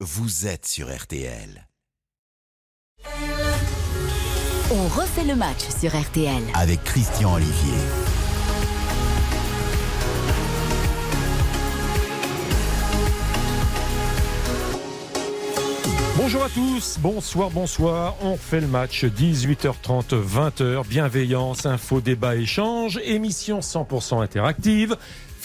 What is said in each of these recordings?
vous êtes sur RTL. On refait le match sur RTL. Avec Christian Olivier. Bonjour à tous, bonsoir, bonsoir. On fait le match 18h30, 20h. Bienveillance, info, débat, échange. Émission 100% interactive.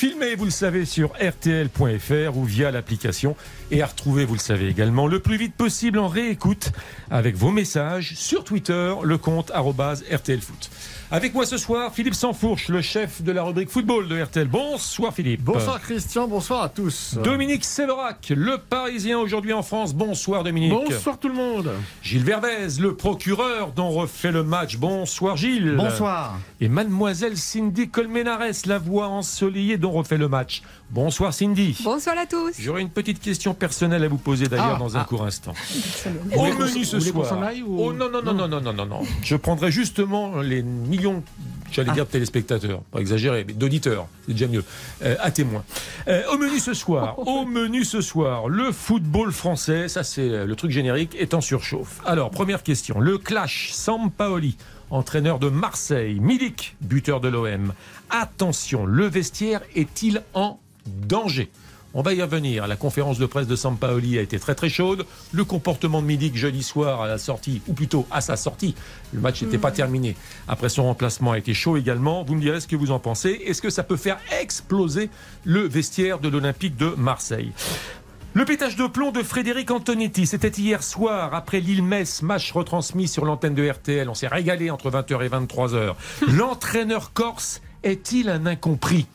Filmé, vous le savez, sur rtl.fr ou via l'application. Et à retrouver, vous le savez également, le plus vite possible en réécoute avec vos messages sur Twitter, le compte rtlfoot. Avec moi ce soir, Philippe Sansfourche, le chef de la rubrique football de RTL. Bonsoir Philippe. Bonsoir Christian, bonsoir à tous. Dominique Séverac, le Parisien aujourd'hui en France. Bonsoir Dominique. Bonsoir tout le monde. Gilles Verdez, le procureur dont refait le match. Bonsoir Gilles. Bonsoir. Et mademoiselle Cindy Colmenares, la voix ensoleillée dont refait le match. Bonsoir Cindy. Bonsoir à tous. J'aurais une petite question personnelle à vous poser d'ailleurs Ah, dans un ah. court instant. Au menu ce soir. s'en aille ou- Oh non, non, non, non, non, non, non, non. Je prendrai justement les millions, j'allais dire de téléspectateurs, pas exagérer, mais d'auditeurs, c'est déjà mieux, euh, à témoin. Euh, au menu ce soir, au menu ce soir, le football français, ça c'est euh, le truc générique, est en surchauffe. Alors, première question, le clash Sampaoli, entraîneur de Marseille, Milik, buteur de l'OM. Attention, le vestiaire est-il en danger on va y revenir. La conférence de presse de Sampaoli a été très très chaude. Le comportement de Milik jeudi soir à la sortie, ou plutôt à sa sortie, le match n'était pas terminé. Après son remplacement a été chaud également. Vous me direz ce que vous en pensez. Est-ce que ça peut faire exploser le vestiaire de l'Olympique de Marseille? Le pétage de plomb de Frédéric Antonetti, c'était hier soir après Lille-Metz, match retransmis sur l'antenne de RTL. On s'est régalé entre 20h et 23h. L'entraîneur corse est-il un incompris?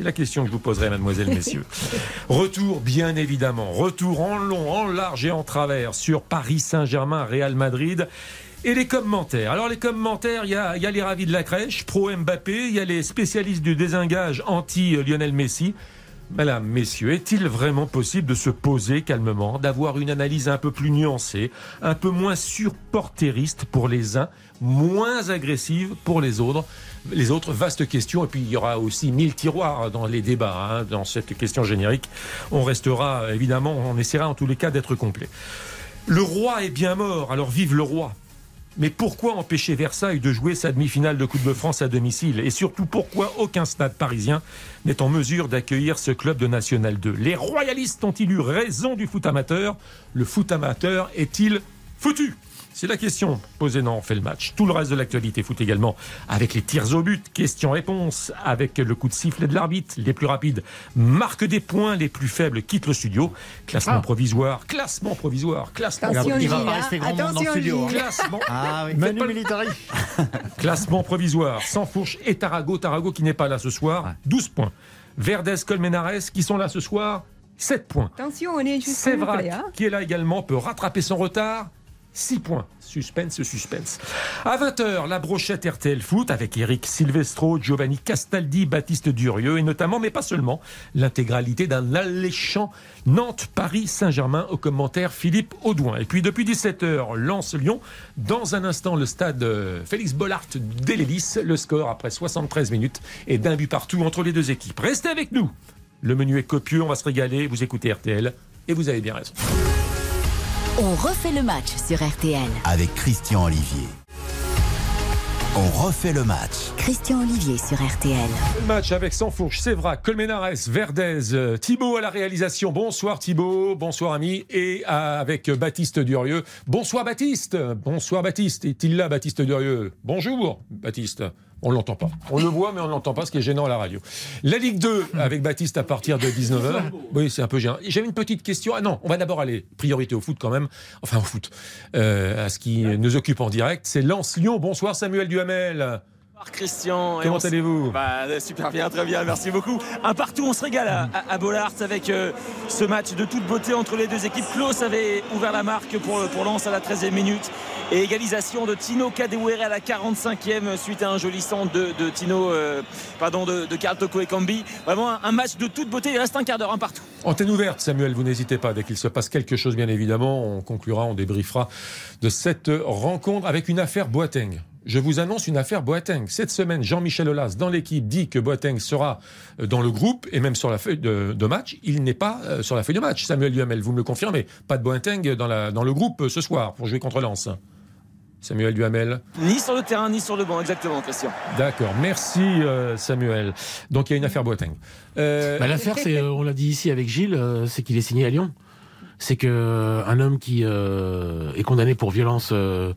C'est la question que je vous poserai, mademoiselle, messieurs. Retour, bien évidemment. Retour en long, en large et en travers sur Paris Saint-Germain, Real Madrid. Et les commentaires. Alors les commentaires, il y a, il y a les ravis de la crèche, pro Mbappé, il y a les spécialistes du désengage anti-Lionel Messi. Mesdames, messieurs, est-il vraiment possible de se poser calmement, d'avoir une analyse un peu plus nuancée, un peu moins surportériste pour les uns, moins agressive pour les autres? Les autres, vaste question. Et puis, il y aura aussi mille tiroirs dans les débats, hein, dans cette question générique. On restera, évidemment, on essaiera en tous les cas d'être complet. Le roi est bien mort, alors vive le roi. Mais pourquoi empêcher Versailles de jouer sa demi-finale de Coupe de France à domicile? Et surtout, pourquoi aucun stade parisien n'est en mesure d'accueillir ce club de National 2 Les royalistes ont-ils eu raison du foot amateur? Le foot amateur est-il foutu c'est la question posée dans On fait le match. Tout le reste de l'actualité foot également, avec les tirs au but, questions-réponses, avec le coup de sifflet de l'arbitre, les plus rapides marquent des points, les plus faibles quittent le studio. Classement Ah. provisoire, classement provisoire, classement, Il va pas hein. rester grand monde dans le Attention, studio, Gilles. classement, Ah oui. Manu Militari. Classement provisoire, sans fourche et Tarago. Tarago qui n'est pas là ce soir, Ouais. 12 points. Verdes, Colmenares qui sont là ce soir, 7 points. Attention, on est juste Sévrac, hein. qui est là également, peut rattraper son retard. 6 points. Suspense, suspense. À 20h, la brochette RTL Foot avec Eric Silvestro, Giovanni Castaldi, Baptiste Durieux et notamment, mais pas seulement, l'intégralité d'un alléchant Nantes-Paris-Saint-Germain au commentaire Philippe Audouin. Et puis depuis 17h, Lens-Lyon. Dans un instant, le stade euh, Félix Bollard d'Elélis. Le score après 73 minutes et d'un but partout entre les deux équipes. Restez avec nous. Le menu est copieux, on va se régaler. Vous écoutez RTL et vous avez bien raison. On refait le match sur RTL. Avec Christian Olivier. On refait le match. Christian Olivier sur RTL. Le match avec Sansfourche, Sévrac, Colmenares, Verdez, euh, Thibaut à la réalisation. Bonsoir Thibaut, bonsoir ami. Et avec Baptiste Durieux. Bonsoir Baptiste. Bonsoir Baptiste. Est-il là Baptiste Durieux? Bonjour Baptiste. On l'entend pas. On le voit mais on l'entend pas, ce qui est gênant à la radio. La Ligue 2 avec Baptiste à partir de 19h. Oui, c'est un peu gênant. J'avais une petite question. Ah non, on va d'abord aller priorité au foot quand même. Enfin au foot. Euh, à ce qui nous occupe en direct. C'est Lens-Lyon. Bonsoir Samuel Duhamel. Christian. Et Comment allez-vous? Bah, Super bien, très bien, merci beaucoup. Un partout, on se régale à, à, à Bollard avec euh, ce match de toute beauté entre les deux équipes. Klaus avait ouvert la marque pour, pour Lens à la 13e minute. Et égalisation de Tino Kadewere à la 45e suite à un joli centre de, de Tino, euh, pardon, de, de Karl Toko Ekambi. Vraiment un, un match de toute beauté. Il reste un quart d'heure, un partout. Antenne ouverte, Samuel, vous n'hésitez pas. Dès qu'il se passe quelque chose, bien évidemment, on conclura, on débriefera de cette rencontre avec une affaire Boateng. Je vous annonce une affaire Boateng. Cette semaine, Jean-Michel Aulas, dans l'équipe, dit que Boateng sera euh, dans le groupe et même sur la feuille de, de match. Il n'est pas euh, sur la feuille de match. Samuel Duhamel, vous me le confirmez. Pas de Boateng dans, la, dans le groupe euh, ce soir pour jouer contre Lens. Samuel Duhamel. Ni sur le terrain, ni sur le banc, exactement, Christian. D'accord, merci euh, Samuel. Donc il y a une affaire Boateng. Euh, Bah, L'affaire, c'est, euh, on l'a dit ici avec Gilles, euh, c'est qu'il est signé à Lyon. C'est que euh, un homme qui euh, est condamné pour violence euh,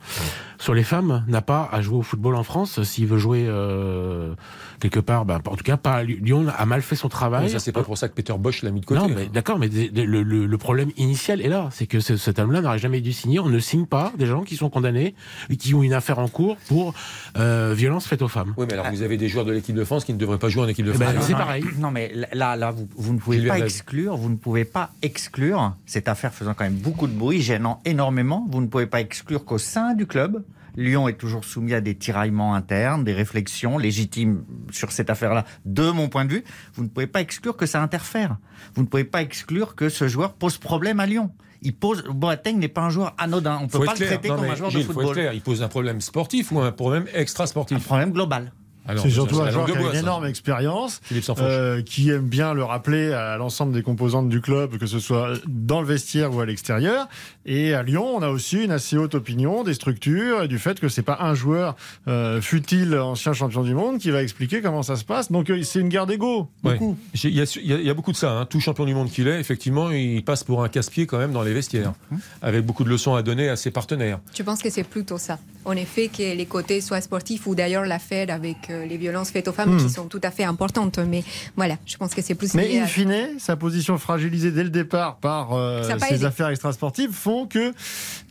sur les femmes n'a pas à jouer au football en France. S'il veut jouer euh, quelque part, bah, en tout cas, pas à Lyon. A mal fait son travail. bon, ça c'est pas pour ça que Peter Bosch l'a mis de côté. Non, hein. mais d'accord, mais le, le- le problème initial est là, c'est que ce- cet homme-là n'aurait jamais dû signer. On ne signe pas des gens qui sont condamnés et qui ont une affaire en cours pour euh, violence faite aux femmes. Oui, mais alors vous avez des joueurs de l'équipe de France qui ne devraient pas jouer en équipe de Eh ben, France. c'est pareil. Non, mais là, là, vous, vous ne pouvez Gilles pas Verdez. exclure, vous ne pouvez pas exclure cette affaire faisant quand même beaucoup de bruit, gênant énormément. Vous ne pouvez pas exclure qu'au sein du club, Lyon est toujours soumis à des tiraillements internes, des réflexions légitimes sur cette affaire-là, de mon point de vue. Vous ne pouvez pas exclure que ça interfère. Vous ne pouvez pas exclure que ce joueur pose problème à Lyon. Il pose. Boateng n'est pas un joueur anodin. On ne peut pas le traiter Non, comme un joueur Gilles, de faut être football. clair. Il pose un problème sportif ou un problème extra Un sportif problème global. C'est surtout un la joueur qui a bois, une ça. énorme expérience, euh, qui aime bien le rappeler à l'ensemble des composantes du club, que ce soit dans le vestiaire ou à l'extérieur. Et à Lyon, on a aussi une assez haute opinion des structures et du fait que c'est pas un joueur, euh, fut-il ancien champion du monde, qui va expliquer comment ça se passe. Donc euh, c'est une guerre d'ego. Ouais. Il y, a, y y beaucoup de ça. hein. Tout champion du monde qu'il est, effectivement, il passe pour un casse-pied quand même dans les vestiaires, avec beaucoup de leçons à donner à ses partenaires. Je pense que c'est plutôt ça. En effet, que les côtés soient sportifs ou d'ailleurs l'affaire avec euh, les violences faites aux femmes Hmm. qui sont tout à fait importantes. Mais voilà, je pense que c'est plus Mais in à- fine, sa position fragilisée dès le départ par euh, ses affaires extrasportives font que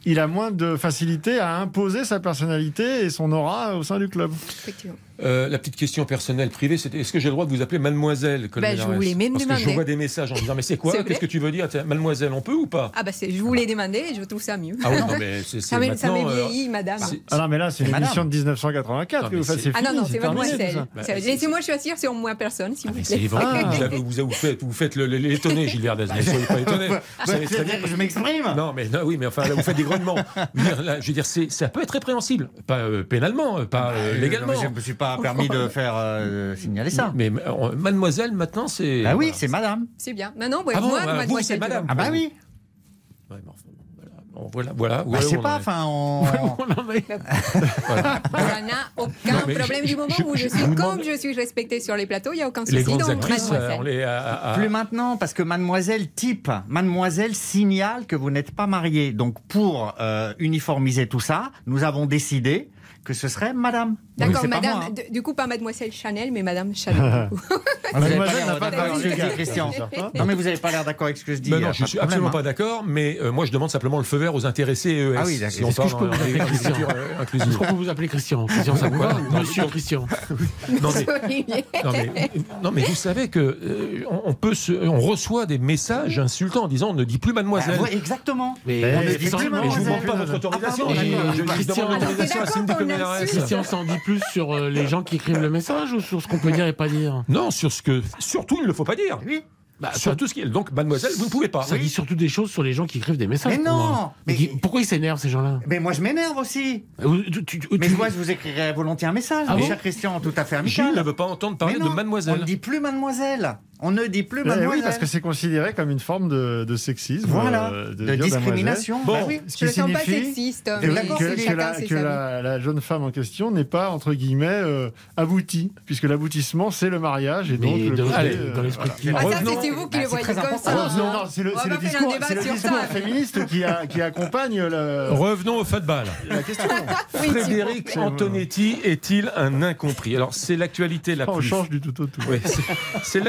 il a moins de facilité à imposer sa personnalité et son aura au sein du club. Effectivement. Euh, la petite question personnelle privée, c'était est-ce que j'ai le droit de vous appeler mademoiselle Ben, je voulais même Parce que je vois des messages en disant mais c'est quoi Qu'est-ce que tu veux dire Mademoiselle, on peut ou pas Ah bah je voulais demander et je trouve ça mieux. Ah oui, non, mais c'est ça m'est ça euh, vieilli, madame. Ah non, mais là, c'est une Madame. émission de 1984 Non, que vous faites. Ah non, non, c'est mademoiselle. Bah, Laissez-moi choisir sur moi personne, s'il Ah, vous plaît. c'est vrai. Ah. Vous, faites, vous faites l'étonné, Gilles Verdez. Ne soyez pas étonné. Vous savez très bien. C'est-à-dire que je m'exprime. Non, mais non, oui, mais enfin, vous faites des Je veux dire, là, je veux dire, c'est- ça peut être répréhensible, pas euh, pénalement, euh, pas euh, Euh, légalement. Je ne me suis pas permis de faire euh, signaler ça. Mais euh, mademoiselle, maintenant, c'est. Bah oui, voilà. c'est madame. C'est bien. Maintenant, ouais, Ah bon, moi, bah, vous, mademoiselle. c'est madame. Ah bah oui. Ouais. Bon, voilà, voilà. Bah, on pas, enfin, on... Ça n'a aucun Non, problème je- du moment je- où je je suis comme demande- je suis respectée sur les plateaux, il n'y a aucun souci. Les grandes donc, actrices, euh, on les. à- à- Plus maintenant, parce que mademoiselle type, mademoiselle signale que vous n'êtes pas marié. Donc pour euh, uniformiser tout ça, nous avons décidé que ce serait madame. D'accord, madame. moi, hein. Du coup, pas mademoiselle Chanel, mais madame Chanel. Ah, vous Mademoiselle n'a pas d'accord avec ce que dit Christian. Certain. Non mais vous n'avez pas l'air d'accord avec ce que je dis. Ben non, je pas suis absolument hein. pas d'accord, mais euh, moi je demande simplement le feu vert aux intéressés EES. Ah oui, d'accord. si on Est-ce que je peux en- vous appeler Christian euh. Est-ce qu'on peut vous appeler Christian? Christian, ça vous va? Monsieur Christian. Non, mais-. Non vous savez que euh, on, peut se- on reçoit des messages insultants en disant on ne dit plus Ah, mademoiselle. ouais, exactement. Mais, je vous mademoiselle. demande pas votre autorisation. Ah, je, demande alors, l'autorisation à insulte. Christian s'en dit plus sur euh, les gens qui écrivent le message ou sur ce qu'on peut dire et pas dire Non, sur ce que surtout il ne faut pas dire. Oui. bah, Sur tout ce qui est donc mademoiselle, vous ne pouvez pas. Ça dit surtout des choses sur les gens qui écrivent des messages. Mais non, mais- Qui- Pourquoi ils s'énervent ces gens-là Mais moi je m'énerve aussi. Euh, tu- tu- tu- Mais tu- moi je vous écrirai volontiers un message, Ah mon bon cher Christian, tout à fait Gilles amical. ne veut pas entendre parler de non, On mademoiselle. ne dit plus mademoiselle. On ne dit plus Eh mademoiselle. oui, parce que c'est considéré comme une forme de, de sexisme. Voilà, euh, de, discrimination. Bon, Bah oui. Ce Je qui ne sens pas sexiste, Que- mais d'accord, que, c'est que chacun la, ses que avis. la- la jeune femme en question n'est pas, entre guillemets, euh, aboutie, puisque l'aboutissement, c'est le mariage. Et donc, le dans, allez, euh, dans l'esprit voilà. Ah, ça, Revenons- c'est vous qui Bah, le voyez comme ça. Oh, non, non, c'est le, On le discours, le discours féministe qui, a- qui accompagne le- Revenons au football. la question. Oui, Frédéric. Antonetti est-il un incompris? Alors c'est l'actualité la On plus change du tout au tout. C'est- c'est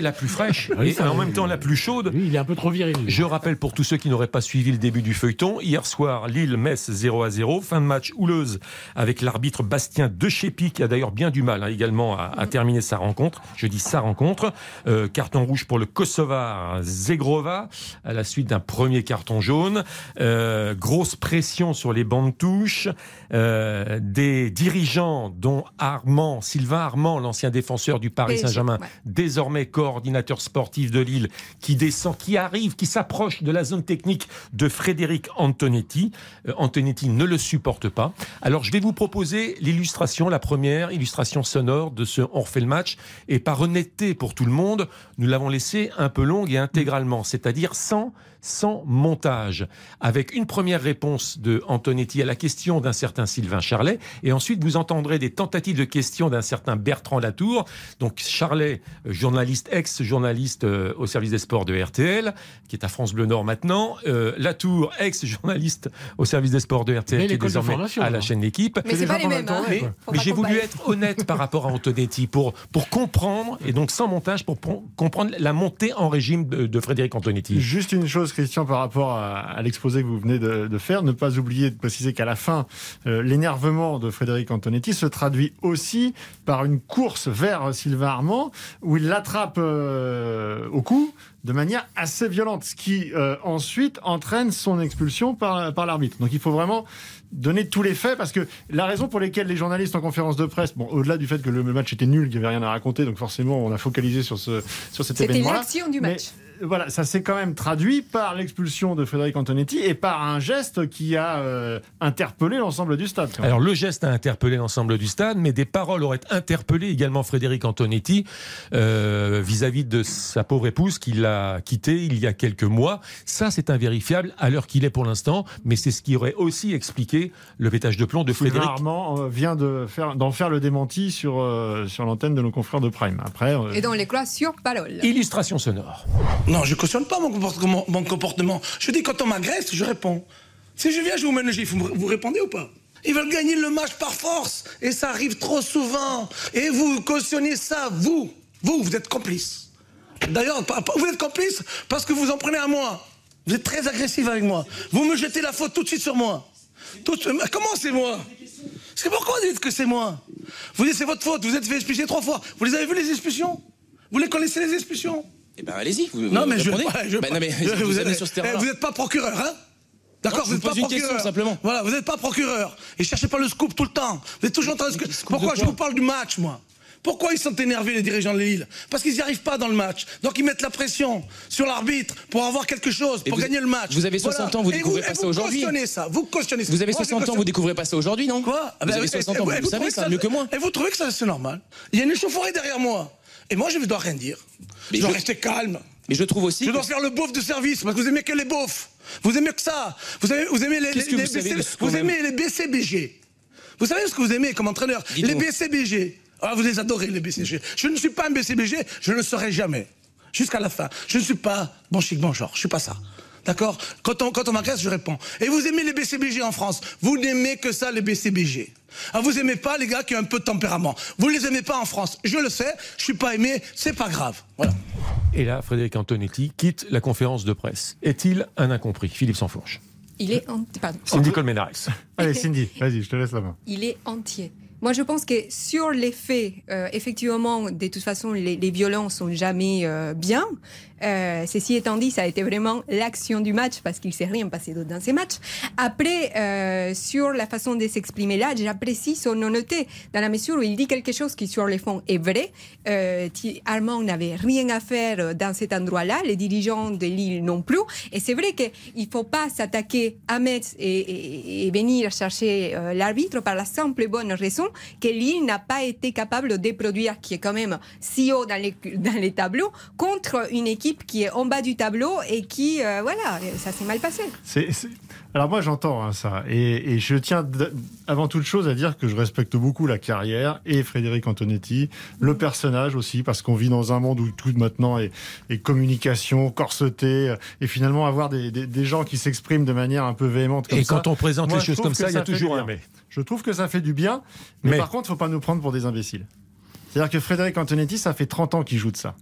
la plus fraîche Oui, et ça, en oui. même temps la plus chaude. Il est un peu trop viril. Je rappelle pour tous ceux qui n'auraient pas suivi le début du feuilleton, hier soir, Lille-Metz 0 à 0, fin de match houleuse avec l'arbitre Bastien Dechepi qui a d'ailleurs bien du mal hein, également à, à terminer sa rencontre. Je dis sa rencontre. Euh, carton rouge pour le Kosovar Zegrova à la suite d'un premier carton jaune. Euh, grosse pression sur les bancs de touche. Euh, des dirigeants dont Armand, Sylvain Armand, l'ancien défenseur du Paris Saint-Germain, désormais coordinateur sportif de Lille, qui descend, qui arrive, qui s'approche de la zone technique de Frédéric Antonetti. Euh, Antonetti ne le supporte pas. Alors je vais vous proposer l'illustration, la première illustration sonore de ce On refait le match. Et par honnêteté pour tout le monde, nous l'avons laissé un peu longue et intégralement, c'est-à-dire sans sans montage, avec une première réponse de Antonetti à la question d'un certain Sylvain Charlet, et ensuite vous entendrez des tentatives de questions d'un certain Bertrand Latour. Donc Charlet, euh, journaliste ex-journaliste euh, au service des sports de RTL, qui est à France Bleu Nord maintenant, euh, Latour, ex-journaliste au service des sports de RTL, qui est désormais à la alors. chaîne L'équipe. Mais c'est pas les mêmes. hein. Mais, j'ai voulu être honnête par rapport à Antonetti pour, pour comprendre, et donc sans montage, pour pour comprendre la montée en régime de, de Frédéric Antonetti. Juste une chose, Christian, par rapport à, à l'exposé que vous venez de, de faire, ne pas oublier de préciser qu'à la fin, euh, l'énervement de Frédéric Antonetti se traduit aussi par une course vers Sylvain Armand, où il l'attrape euh, au cou de manière assez violente, ce qui euh, ensuite entraîne son expulsion par, par l'arbitre. Donc il faut vraiment donner tous les faits, parce que la raison pour laquelle les journalistes en conférence de presse, bon, au-delà du fait que le match était nul, qu'il n'y avait rien à raconter, donc forcément on a focalisé sur, ce, sur cet C'était événement-là. l'action du match. Voilà, ça s'est quand même traduit par l'expulsion de Frédéric Antonetti et par un geste qui a euh, interpellé l'ensemble du stade. quand même. Alors le geste a interpellé l'ensemble du stade, mais des paroles auraient interpellé également Frédéric Antonetti euh, vis-à-vis de sa pauvre épouse qui l'a quitté il y a quelques mois. Ça, c'est invérifiable à l'heure qu'il est pour l'instant, mais c'est ce qui aurait aussi expliqué le pétage de plomb de Frédéric. Armand euh, vient de faire, d'en faire le démenti sur, euh, sur l'antenne de nos confrères de Prime. Après, euh, Et dans les classes sur parole. Illustration sonore. Non, je cautionne pas mon comportement. Je dis quand on m'agresse, je réponds. Si je viens, je vous mène le gif, vous, répondez ou pas? Ils veulent gagner le match par force. Et ça arrive trop souvent. Et vous cautionnez ça, vous. Vous, vous êtes complice. D'ailleurs, vous êtes complice parce que vous en prenez à moi. Vous êtes très agressif avec moi. Vous me jetez la faute tout de suite sur moi. Comment c'est moi? C'est pourquoi vous dites que c'est moi? Vous dites c'est votre faute, vous êtes fait trois fois. Vous les avez vu les expulsions? Vous les connaissez les expulsions? Eh ben allez-y, vous, non, vous mais je, Bah, non, mais je- vous, vous êtes êtes- sur ce eh, vous n'êtes pas procureur, hein? D'accord, vous n'êtes vous pas procureur. question, simplement. Voilà, vous n'êtes pas procureur. Et cherchez pas le scoop tout le temps. Vous êtes toujours en train de. Pourquoi je vous parle du match, moi? Pourquoi ils sont énervés, les dirigeants de Lille? Parce qu'ils n'y arrivent pas dans le match. Donc ils mettent la pression sur l'arbitre pour avoir quelque chose, pour vous- gagner le match. vous avez 60 ans, vous découvrez pas ça vous aujourd'hui. cautionnez ça. Vous cautionnez ça. Vous avez Moi, je 60 ans, vous découvrez pas ça aujourd'hui, non Quoi Ah Vous ben, avez et- 60 et- ans, et vous, vous savez ça mieux que moi. Et vous trouvez que ça c'est normal Il y a une échauffourée derrière moi. Et moi je ne dois rien dire. Mais je dois je- rester calme. Mais je trouve aussi. Je dois que- faire le beauf de service parce que vous aimez que les beaufs. Vous aimez que ça. Vous aimez, vous aimez les, vous aimez les BCBG. Vous savez ce que vous aimez comme entraîneur? Les. BCBG. Ah, vous les adorez les BCBG. Je ne suis pas un BCBG, je ne le serai jamais. Jusqu'à la fin. Je ne suis pas bon chic, bon genre. Je suis pas ça. D'accord? Quand on, quand on m'agresse, je réponds. Et vous aimez les BCBG en France? Vous n'aimez que ça, les BCBG. Ah, vous aimez pas les gars qui ont un peu de tempérament. Vous les aimez pas en France. Je le sais, je suis pas aimé, c'est pas grave. Voilà. Et là, Frédéric Antonetti quitte la conférence de presse. Est-il un incompris? Philippe Sansfourche. Il est, en- pardon. Cindy Colmenares. Allez, Cindy, vas-y, je te laisse la main. il est entier. Moi, je pense que sur les faits, euh, effectivement, de toute façon, les, les violences sont jamais euh, bien. Euh, ceci étant dit, ça a été vraiment l'action du match parce qu'il s'est rien passé d'autre dans ces matchs. Après, sur la façon de s'exprimer là, j'apprécie son honnêteté dans la mesure où il dit quelque chose qui sur les fonds est vrai. Armand n'avait rien à faire dans cet endroit-là, les dirigeants de Lille non plus. Et c'est vrai qu'il faut pas s'attaquer à Metz et, et- venir chercher l'arbitre par la simple et bonne raison que Lille n'a pas été capable de produire, qui est quand même si haut dans les, dans les tableaux, contre une équipe qui est en bas du tableau et qui, euh, voilà, ça s'est mal passé. C'est- c'est- Alors moi j'entends hein, ça et, et je tiens avant toute chose à dire que je respecte beaucoup la carrière et Frédéric Antonetti, le personnage aussi parce qu'on vit dans un monde où tout maintenant est, est communication, corseté et finalement avoir des, des- des gens qui s'expriment de manière un peu véhémente comme Et ça. quand on présente moi, les choses comme ça, il y a toujours un mais. Je trouve que ça fait du bien, mais, Mais- par contre, il faut pas nous prendre pour des imbéciles. C'est-à-dire que Frédéric Antonetti, ça fait 30 ans qu'il joue de ça.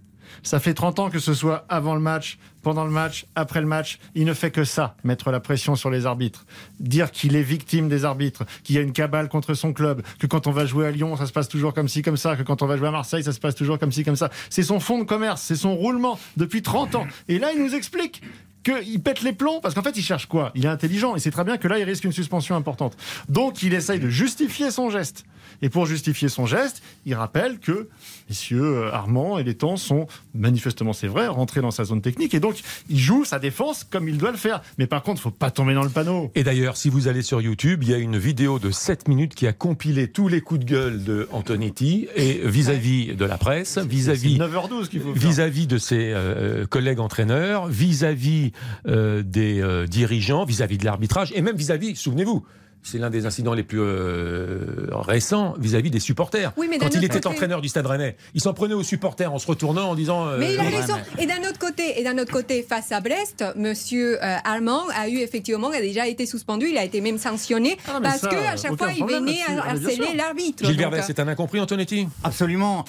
Ça fait 30 ans que ce soit avant le match, pendant le match, après le match, il ne fait que ça, mettre la pression sur les arbitres. Dire qu'il est victime des arbitres, qu'il y a une cabale contre son club, que quand on va jouer à Lyon, ça se passe toujours comme ci, comme ça, que quand on va jouer à Marseille, ça se passe toujours comme ci, comme ça. C'est son fonds de commerce, c'est son roulement depuis 30 ans. Et là, il nous explique qu'il pète les plombs Parce qu'en fait, il cherche quoi? Il est intelligent et c'est très bien que là, il risque une suspension importante. Donc, il essaye de justifier son geste. Et pour justifier son geste, il rappelle que messieurs euh, Armand et Létang sont manifestement, c'est vrai, rentrés dans sa zone technique. Et donc, il joue sa défense comme il doit le faire. Mais par contre, faut pas tomber dans le panneau. Et d'ailleurs, si vous allez sur YouTube, il y a une vidéo de 7 minutes qui a compilé tous les coups de gueule de Antonetti et vis-à-vis de la presse, vis-à-vis 9h12 qu'il faut faire. vis-à-vis de ses euh, collègues entraîneurs, vis-à-vis euh, des euh, dirigeants, vis-à-vis de l'arbitrage et même vis-à-vis, souvenez-vous, c'est l'un des incidents les plus euh, récents vis-à-vis des supporters. Oui, mais d'un Quand il était côté- entraîneur du Stade Rennais, il s'en prenait aux supporters en se retournant en disant. euh, Mais il a raison. Et d'un autre côté, et d'un autre côté, face à Brest, Monsieur euh, Armand a eu effectivement a déjà été suspendu. Il a été même sanctionné Ah, parce ça, que à chaque fois il venait. Ah, harceler l'arbitre. Euh, c'est un incompris, Antonetti? Absolument.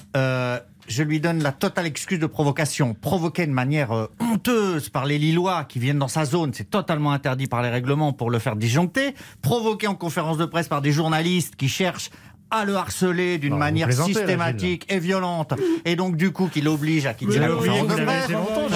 Je lui donne la totale excuse de provocation. Provoquer de manière euh, honteuse par les Lillois qui viennent dans sa zone, c'est totalement interdit par les règlements pour le faire disjoncter. Provoquer en conférence de presse par des journalistes qui cherchent à le harceler d'une vous manière systématique et violente, et donc du coup qui l'oblige à quitter Mais la oui, conférence de presse.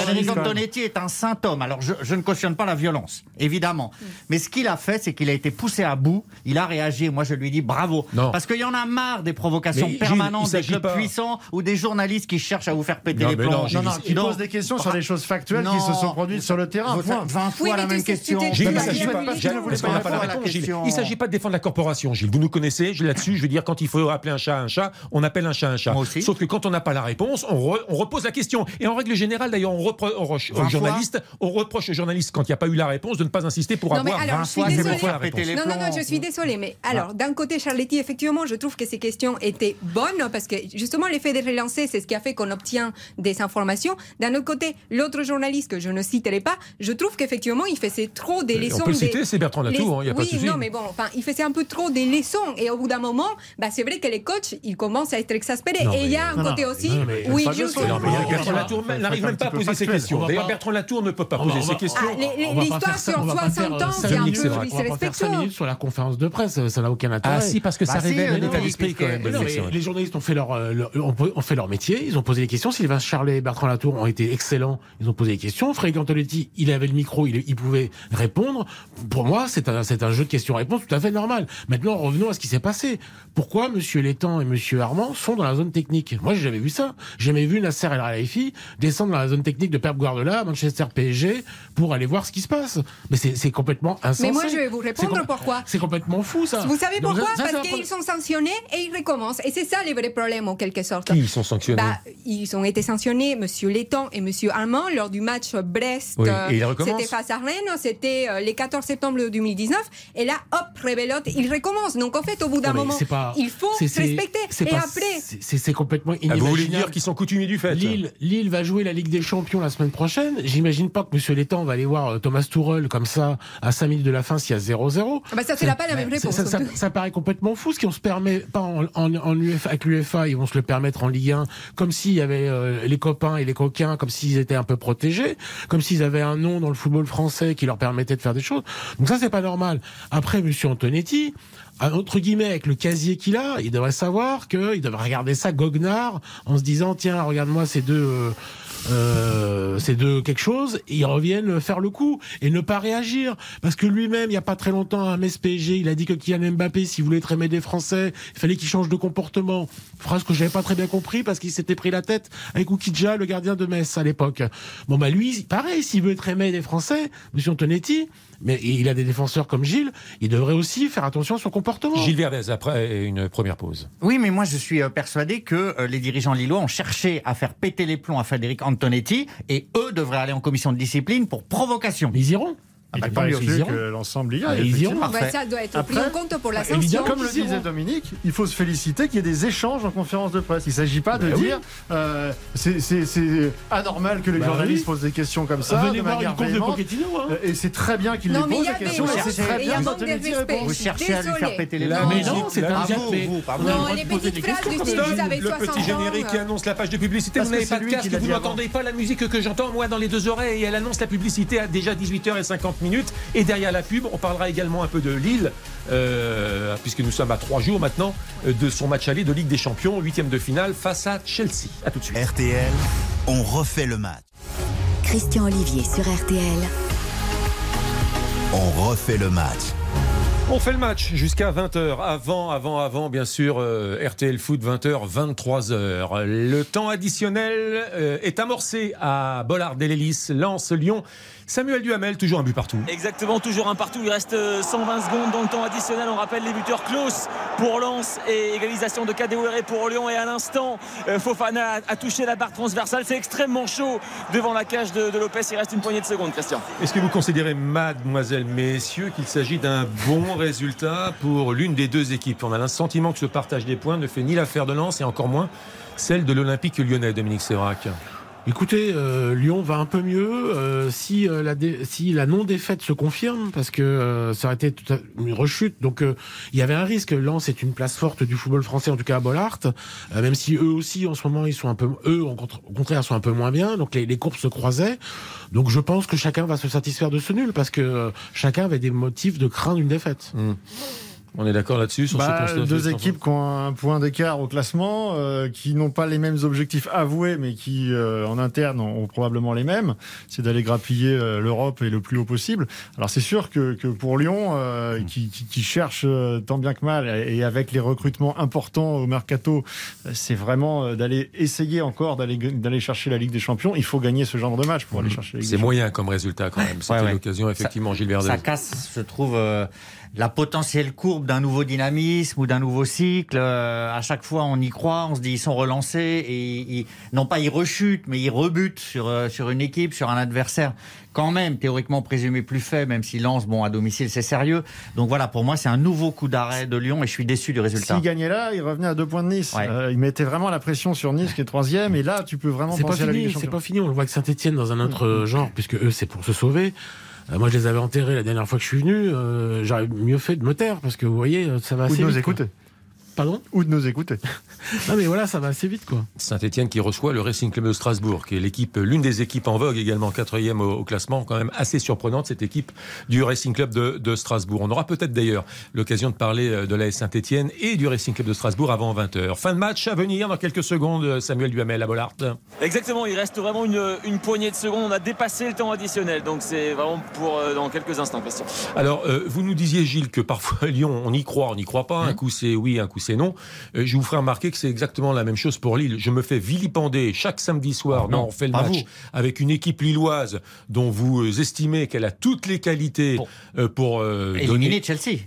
Frédéric. Antonetti est un saint homme. Alors je, je ne cautionne pas la violence, évidemment. Mais ce qu'il a fait, c'est qu'il a été poussé à bout. Il a réagi. Moi, je lui dis bravo. Non. Parce qu'il y en a marre des provocations Mais permanentes des clubs pas- puissants ou des journalistes qui cherchent à vous faire péter Non, les plombs. non, Gilles, Non, non, qui Non. pose des questions sur des choses factuelles Non. qui se sont produites sur le terrain. Vous point. faites 20 fois Oui, la même question. Gilles, il ne s'agit pas, de défendre la corporation, Gilles. Vous nous connaissez, là-dessus, je veux dire, quand il faut appeler un chat un chat, on appelle un chat un chat. Moi aussi. Sauf que quand on n'a pas la réponse, on, re- on repose la question. Et en règle générale, d'ailleurs, on reproche aux 20 fois. journalistes, on reproche aux journalistes, quand il n'y a pas eu la réponse, de ne pas insister pour Non, mais avoir alors, 20 je suis fois, désolée. fois la réponse. Non, non, non, je suis désolée, mais alors, d'un côté, Charletti, effectivement, je trouve que ces questions étaient bonnes parce que justement, l'effet de relancer, c'est ce qui a fait qu'on obtient des informations. D'un autre côté, l'autre journaliste que je ne citerai pas, je trouve qu'effectivement, il faisait trop des On leçons. peut le des- citer, c'est Bertrand Latour, hein, il n'y a pas oui, de souci. non, mais bon, enfin, il faisait un peu trop des leçons et au bout d'un moment, bah, c'est vrai que les coachs, ils commencent à être exaspérés. Non, et il y a un non, côté non, aussi où ils jouent. Bertrand Latour n'arrive même pas à poser ses questions. D'ailleurs, Bertrand Latour ne peut pas poser ses questions. L'histoire ça- sur on va pas 60 faire, euh, ans, c'est un peu disrespectueux. 5 minutes sur la conférence de presse, ça ça n'a aucun intérêt. Ah si, parce que ça Bah si, révèle euh, l'état d'esprit quand même. les journalistes ont fait leur, euh, ont, fait leur métier, ils ont posé des questions. Sylvain Charlet et Bertrand Latour ont été excellents, ils ont posé des questions. Frédéric Antonetti, il avait le micro, il, il pouvait répondre. Pour moi, c'est un, c'est un jeu de questions-réponses tout à fait normal. Maintenant, revenons à ce qui s'est passé. Pourquoi Monsieur Létang et Monsieur Armand sont dans la zone technique Moi, j'ai jamais vu ça. J'ai jamais vu Nasser El Khelaifi descendre dans la zone technique de Pep Guardiola, à Manchester PSG, pour aller voir ce qui se passe. Mais c'est complètement insensé. Mais moi, je vais vous répondre pourquoi. C'est complètement fou, ça. Vous savez pourquoi ça, Parce qu'ils sont sanctionnés et ils recommencent. Et c'est ça les vrais problèmes en quelque sorte. Qui ils sont sanctionnés? Bah, ils ont été sanctionnés, Monsieur Létang et Monsieur Armand, lors du match Brest. Oui, euh, et ils recommencent. C'était face à Rennes, c'était euh, le 14 septembre 2019. Et là, hop, révélote, ils recommencent. Donc en fait, au bout d'un moment, il faut c'est- c'est- respecter. c'est Et pas- après, c'est- c'est c'est complètement Ah, Vous voulez inimaginable. dire qu'ils sont coutumiers du fait Lille, Lille va jouer la Ligue des Champions la semaine prochaine. J'imagine pas que Monsieur Létang va aller voir euh, Thomas Tourelle comme ça à 5 minutes de la fin s'il y a 0-0. ah bah, ça, c'est là pas la même Ça, réponse. ça, ça- ça paraît complètement fou, ce qu'on se permet pas en, en, en avec l'UEFA, ils vont se le permettre en Ligue 1, comme s'il y avait euh, les copains et les coquins, comme s'ils étaient un peu protégés, comme s'ils avaient un nom dans le football français qui leur permettait de faire des choses. Donc ça, c'est pas normal. Après, Monsieur Antonetti, entre guillemets, avec le casier il devrait savoir qu'il devrait regarder ça goguenard en se disant, tiens, regarde-moi ces deux... euh, ces deux quelque chose, ils reviennent faire le coup et ne pas réagir. Parce que lui-même, il n'y a pas très longtemps, à Metz PSG, il a dit que Kylian Mbappé, s'il voulait être aimé des Français, il fallait qu'il change de comportement. Phrase que j'avais pas très bien compris parce qu'il s'était pris la tête avec Oukidja, le gardien de Metz à l'époque. Bon bah lui, pareil, s'il veut être aimé des Français, Monsieur Antonetti, mais il a des défenseurs comme Gilles, il devrait aussi faire attention à son comportement. Gilles Verdez, après une première pause. Oui, mais moi je suis euh, persuadé que euh, les dirigeants lillois ont cherché à faire péter les plombs à Frédéric Antonetti et eux devraient aller en commission de discipline pour provocation. Ils iront. Ah Il bah, n'est tant pas mieux. exclu ils iront. que l'ensemble y Ah, aille. ils iront. Bah, ça doit être Après, pris en compte pour la évidemment, sanction. Comme le qu'ils disait iront. Dominique, il faut se féliciter qu'il y ait des échanges en conférence de presse. Il ne s'agit pas de Bah oui. dire euh, c'est- anormal que les Bah journalistes oui. posent des questions comme ça. Venez de voir une course de. Pochettino. Hein. Euh, Et c'est très bien qu'il les Non, mais il pose y a la des question. et gens- C'est très et il y a bien. Vous cherchez à lui faire péter les La plombs. mais non, c'est un Ah, vous, a Non, les petites phrases questions du style, ça. vous avez le 60 petit générique qui annonce la page de publicité. Parce vous n'avez pas de casque, vous n'entendez pas la musique que j'entends moi dans les deux oreilles. Et elle annonce la publicité à déjà 18h50 minutes. Et derrière la pub, on parlera également un peu de Lille, euh, puisque nous sommes à trois jours maintenant euh, de son match aller de Ligue des Champions, huitième de finale face à Chelsea. À tout de suite. RTL, on refait le match. Christian Olivier sur RTL. On refait le match. On fait le match jusqu'à 20h. Avant, avant, avant, bien sûr, euh, RTL Foot 20h, 23h. Le temps additionnel euh, est amorcé à Bollard Delélis, Lance Lyon. Samuel Duhamel, toujours un but partout. Exactement, toujours un partout. Il reste euh, 120 secondes dans le temps additionnel. On rappelle les buteurs Klaus pour Lens et égalisation de Kadewere pour Lyon. Et à l'instant, euh, Fofana a, a touché la barre transversale. C'est extrêmement chaud devant la cage de, de Lopez. Il reste une poignée de secondes, Christian. Est-ce que vous considérez, mademoiselle, messieurs, qu'il s'agit d'un bon résultat pour l'une des deux équipes? On a le sentiment que ce partage des points ne fait ni l'affaire de Lens et encore moins celle de l'Olympique lyonnais, Dominique Sévrac. Écoutez, euh, Lyon va un peu mieux euh, si, euh, la si la non-défaite se confirme, parce que euh, ça aurait été une rechute. Donc euh, il y avait un risque. Lens est une place forte du football français, en tout cas à Bollard, euh, même si eux aussi en ce moment ils sont un peu, eux au contraire sont un peu moins bien. Donc les, les courbes se croisaient. Donc je pense que chacun va se satisfaire de ce nul, parce que chacun avait des motifs de craindre une défaite. On est d'accord là-dessus sur Bah, ce deux équipes qui ont un point d'écart au classement, euh, qui n'ont pas les mêmes objectifs avoués, mais qui euh, en interne ont, ont probablement les mêmes. C'est d'aller grappiller euh, l'Europe et le plus haut possible. Alors c'est sûr que, que pour Lyon, euh, qui, qui, qui cherche euh, tant bien que mal, et avec les recrutements importants au mercato, c'est vraiment euh, d'aller essayer encore d'aller chercher la Ligue des Champions. Il faut gagner ce genre de match pour aller chercher la Ligue C'est des moyen comme résultat quand même. C'était Ouais, ouais. l'occasion, effectivement, Gilles Verdez. Ça casse, je trouve, euh, la potentielle courbe d'un nouveau dynamisme ou d'un nouveau cycle. Euh, à chaque fois, on y croit, on se dit ils sont relancés et ils- non pas ils rechutent, mais ils rebutent sur euh, sur une équipe, sur un adversaire quand même théoriquement présumé plus faible, même si Lens, bon, à domicile, c'est sérieux. Donc voilà, pour moi, c'est un nouveau coup d'arrêt de Lyon et je suis déçu du résultat. S'il gagnait là, il revenait à deux points de Nice. Ouais. Euh, il mettait vraiment la pression sur Nice qui est troisième. Et là, tu peux vraiment C'est pas penser à la Ligue fini, c'est pas fini. On le voit que Saint-Etienne dans un autre euh, genre, puisque eux, c'est pour se sauver. Euh, moi, je les avais enterrés la dernière fois que je suis venu. Euh, J'aurais mieux fait de me taire, parce que vous voyez, euh, ça va Ou assez de nous vite. quoi. Pardon Ou de nous écouter. Non, mais voilà, ça va assez vite, quoi. Saint-Etienne qui reçoit le Racing Club de Strasbourg, qui est l'équipe, l'une des équipes en vogue également, quatrième au, au classement, quand même assez surprenante cette équipe du Racing Club de, de Strasbourg. On aura peut-être d'ailleurs l'occasion de parler euh, de la Saint-Etienne et du Racing Club de Strasbourg avant 20h. Fin de match à venir dans quelques secondes, euh, Samuel Duhamel à Bollard. Exactement, il reste vraiment une, une poignée de secondes. On a dépassé le temps additionnel. Donc c'est vraiment pour euh, dans quelques instants, Christian. Alors, euh, vous nous disiez, Gilles, que parfois Lyon, on y croit, on n'y croit pas. Un coup c'est oui, un coup c'est non. Euh, je vous ferai remarquer que c'est exactement la même chose pour Lille. Je me fais vilipender chaque samedi soir. Oh non, non, on fait le match vous. avec une équipe lilloise dont vous euh, estimez qu'elle a toutes les qualités Pour- euh, pour Éliminer donner. Chelsea.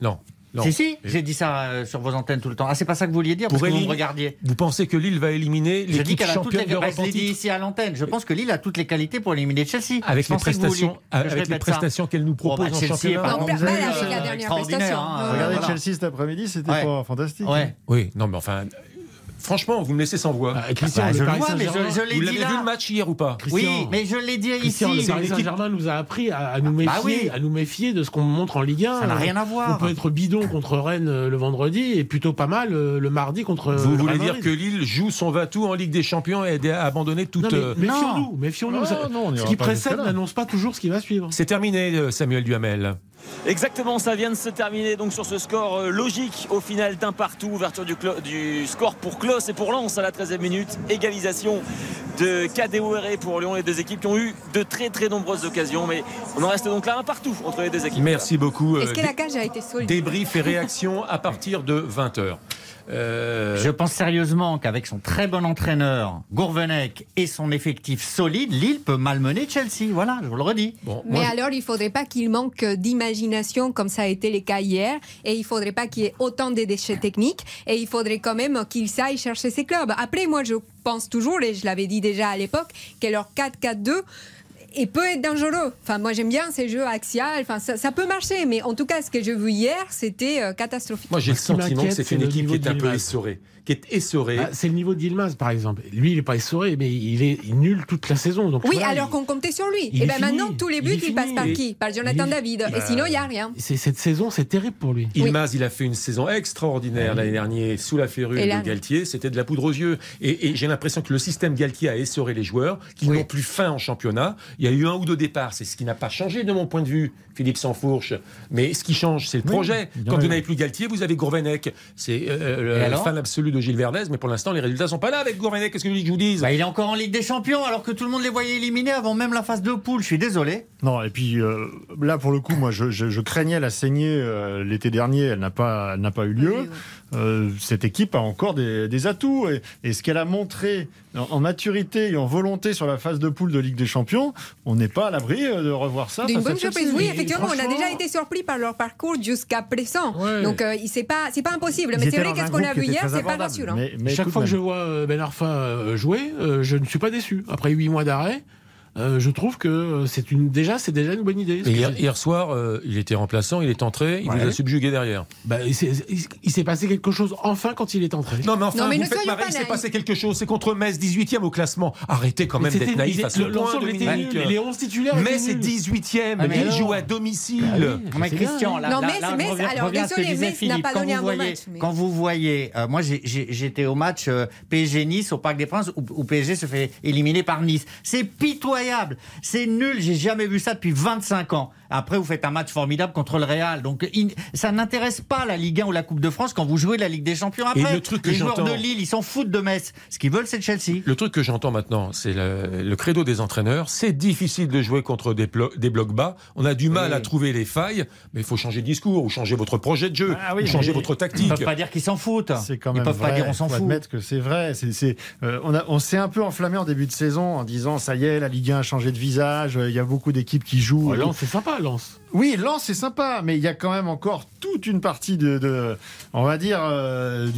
Non. Non. Si, si, j'ai dit ça euh, sur vos antennes tout le temps. Ah, c'est pas ça que vous vouliez dire, Pour parce que vous me regardiez. Vous pensez que Lille va éliminer Je dis l'équipe qu'elle a toutes championne les d'Europe bah, je l'ai dit ici à l'antenne. Je pense que Lille a toutes les qualités pour éliminer Chelsea. avec Je les vouliez prestations, je avec les prestations qu'elle nous Oh, propose bah, en championnat. Non, avez la euh, dernière prestation. hein, Euh, Regardez voilà. Chelsea cet après-midi, c'était Ouais. pas fantastique. Ouais. Oui, non, mais enfin, franchement, vous me laissez sans voix. Ah, Christian, Bah, le je le Paris vois, mais je, je l'ai Vous dit l'avez là. vu le match hier ou pas Oui, Christian. mais je l'ai dit Christian, ici. le Paris Saint-Germain nous a appris à, à nous Bah méfier, oui. à nous méfier de ce qu'on montre en Ligue 1. Ça n'a rien à voir. On peut être bidon contre Rennes euh, le vendredi et plutôt pas mal euh, le mardi contre. Vous le voulez dire que Lille joue son va-tout en Ligue des Champions et a abandonné toute. Non, mais euh, méfions-nous, méfions-nous. Non, non, ce qui précède n'annonce pas toujours ce qui va suivre. C'est terminé, euh, Samuel Duhamel. Exactement, ça vient de se terminer donc sur ce score euh, logique au final d'un partout. Ouverture du, clo- du score pour Klos et pour Lens à la 13e minute. Égalisation de Kadewere pour Lyon. Les deux équipes qui ont eu de très très nombreuses occasions. Mais on en reste donc là un partout entre les deux équipes. Merci beaucoup. Est-ce euh, que la cage a été solide? Débrief et réaction à partir de 20h. Euh, Je pense sérieusement qu'avec son très bon entraîneur, Gourvenec, et son effectif solide, Lille peut malmener Chelsea. Voilà, je vous le redis. bon, Mais moi, alors, il ne faudrait pas qu'il manque d'imagination comme ça a été le cas hier. Et il ne faudrait pas qu'il y ait autant de déchets techniques. Et il faudrait quand même qu'il saille chercher ses clubs. Après, moi, je pense toujours, et je l'avais dit déjà à l'époque, que leur 4-4-2 et peut être dangereux. Enfin, moi j'aime bien ces jeux axial. Enfin, ça, ça peut marcher, mais en tout cas, ce que j'ai vu hier, c'était euh, catastrophique. moi, j'ai le sentiment que c'est une équipe qui est un peu essorée. Qui est essorée. Ah, c'est le niveau d'Ilmaz, par exemple. Lui, il est pas essoré, mais il est nul toute la saison. Donc Oui, voilà, alors il- qu'on comptait sur lui. il Et est bien maintenant, tous les Il buts, ils fini. passent par qui? Par Jonathan il- David. Et Bah, sinon, il n'y a rien. c'est- cette saison, c'est terrible pour lui. Ilmaz, il a fait une saison extraordinaire l'année dernière sous la férule de Galtier. C'était de la poudre aux yeux. Et, et j'ai l'impression que le système Galtier a essoré les joueurs, qu'ils Oui. n'ont plus faim en championnat. Il Il y a eu un ou deux départs. C'est ce qui n'a pas changé de mon point de vue, Philippe Sansfourche. Mais ce qui change, c'est le Oui, projet. il Quand vous n'avez plus Galtier, vous avez Gourvenec. C'est euh, Et le fan absolu de Gilles Verdez. Mais pour l'instant, les résultats sont pas là avec Gourvenec. Qu'est-ce que vous voulez que je vous dise? Bah, il est encore en Ligue des Champions alors que tout le monde les voyait éliminés avant même la phase de poule. Je suis désolé. Non, et puis euh, là, pour le coup, moi, je, je- je craignais la saignée euh, l'été dernier. Elle n'a pas, elle n'a pas eu lieu. Euh, cette équipe a encore des, des atouts. Et, et ce qu'elle a montré en, en maturité et en volonté sur la phase de poule de Ligue des Champions, on n'est pas à l'abri euh, de revoir ça. D'une bonne surprise, oui, effectivement, on a déjà été surpris par leur parcours jusqu'à présent. Ouais. Donc, euh, c'est pas, c'est pas impossible. Mais c'est vrai qu'est-ce qu'on a vu hier, c'est pas rassurant. Mais, mais Chaque fois que je vois euh, Ben Arfa jouer, euh, je ne suis pas déçu. Après huit mois d'arrêt, euh, je trouve que euh, c'est une déjà c'est déjà une bonne idée. hier, soir, euh, il était remplaçant, il est entré, il Ouais. vous a subjugué derrière. Bah, il s'est- passé quelque chose enfin quand il est entré. Non, mais enfin, Non, mais vous ne faites soyons marrer, il s'est passé quelque chose. C'est contre Metz, 18e au classement. Arrêtez quand Mais même d'être naïf il- à ce le- point, Dominique. nul. Les 11 titulaires Metz est nuls. 18e, Ah, il joue à domicile. Ah oui. Mais Christian, là, Non, là, Metz- là, Metz- reviens- alors, désolé, Metz n'a pas Quand donné vous un bon voyez, match, quand vous voyez, moi j'étais au match PSG Nice au Parc des Princes où PSG se fait éliminer par Nice. C'est pitoyable, c'est nul. J'ai jamais vu ça depuis 25 ans. Après, vous faites un match formidable contre le Real. Donc, ça n'intéresse pas la Ligue 1 ou la Coupe de France quand vous jouez la Ligue des Champions. Après, Et le truc que les joueurs de Lille, ils s'en foutent de Metz. Ce qu'ils veulent, c'est de Chelsea. Le truc que j'entends maintenant, c'est le, le credo des entraîneurs. C'est difficile de jouer contre des, plo- des blocs bas. On a du mal Oui. à trouver les failles, mais il faut changer de discours ou changer votre projet de jeu, Ah oui, ou changer votre Ils tactique. peuvent pas dire qu'ils s'en foutent. C'est quand Ils même peuvent vrai. pas dire on s'en fout. admettre que c'est vrai. C'est, c'est, euh, on a- on s'est un peu enflammé en début de saison en disant ça y est, la Ligue 1 a changé de visage. euh, Il y a beaucoup d'équipes qui jouent. Oh, Lens, c'est sympa, Oui, Lens, c'est sympa, mais il y a quand même encore toute une partie de, on va dire, euh,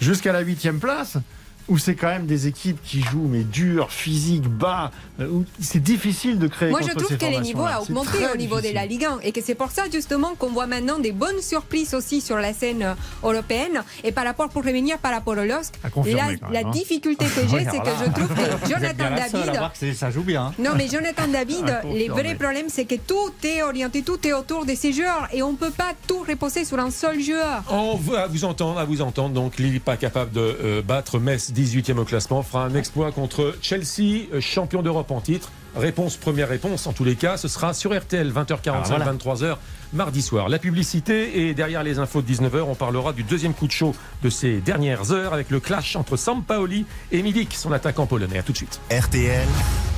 jusqu'à la huitième place, où c'est quand même des équipes qui jouent, mais dur, physique, bas, euh, où c'est difficile de créer Moi, je trouve ces que le niveau formations-là. a C'est augmenté au niveau de la Ligue 1 et que c'est pour ça justement qu'on voit maintenant des bonnes surprises aussi sur la scène euh, européenne. Et par rapport, pour revenir par rapport au LOSC, la, quand la même, hein. difficulté que j'ai, c'est que je trouve que Jonathan David. que ça joue bien. hein. Non, mais Jonathan David, les vrais problèmes, c'est que tout est orienté, tout est autour de ces joueurs et on ne peut pas tout reposer sur un seul joueur. On va vous entendre, à vous entendre. Donc, Lille pas capable de euh, battre Metz, 18e au classement, fera un exploit contre Chelsea, euh, champion d'Europe en titre. Réponse, première réponse. En tous les cas, ce sera sur RTL, 20h45, Ah, voilà. 23h, mardi soir. La publicité et derrière les infos de 19h, on parlera du deuxième coup de chaud de ces dernières heures avec le clash entre Sampaoli et Milik, son attaquant polonais. À tout de suite. RTL,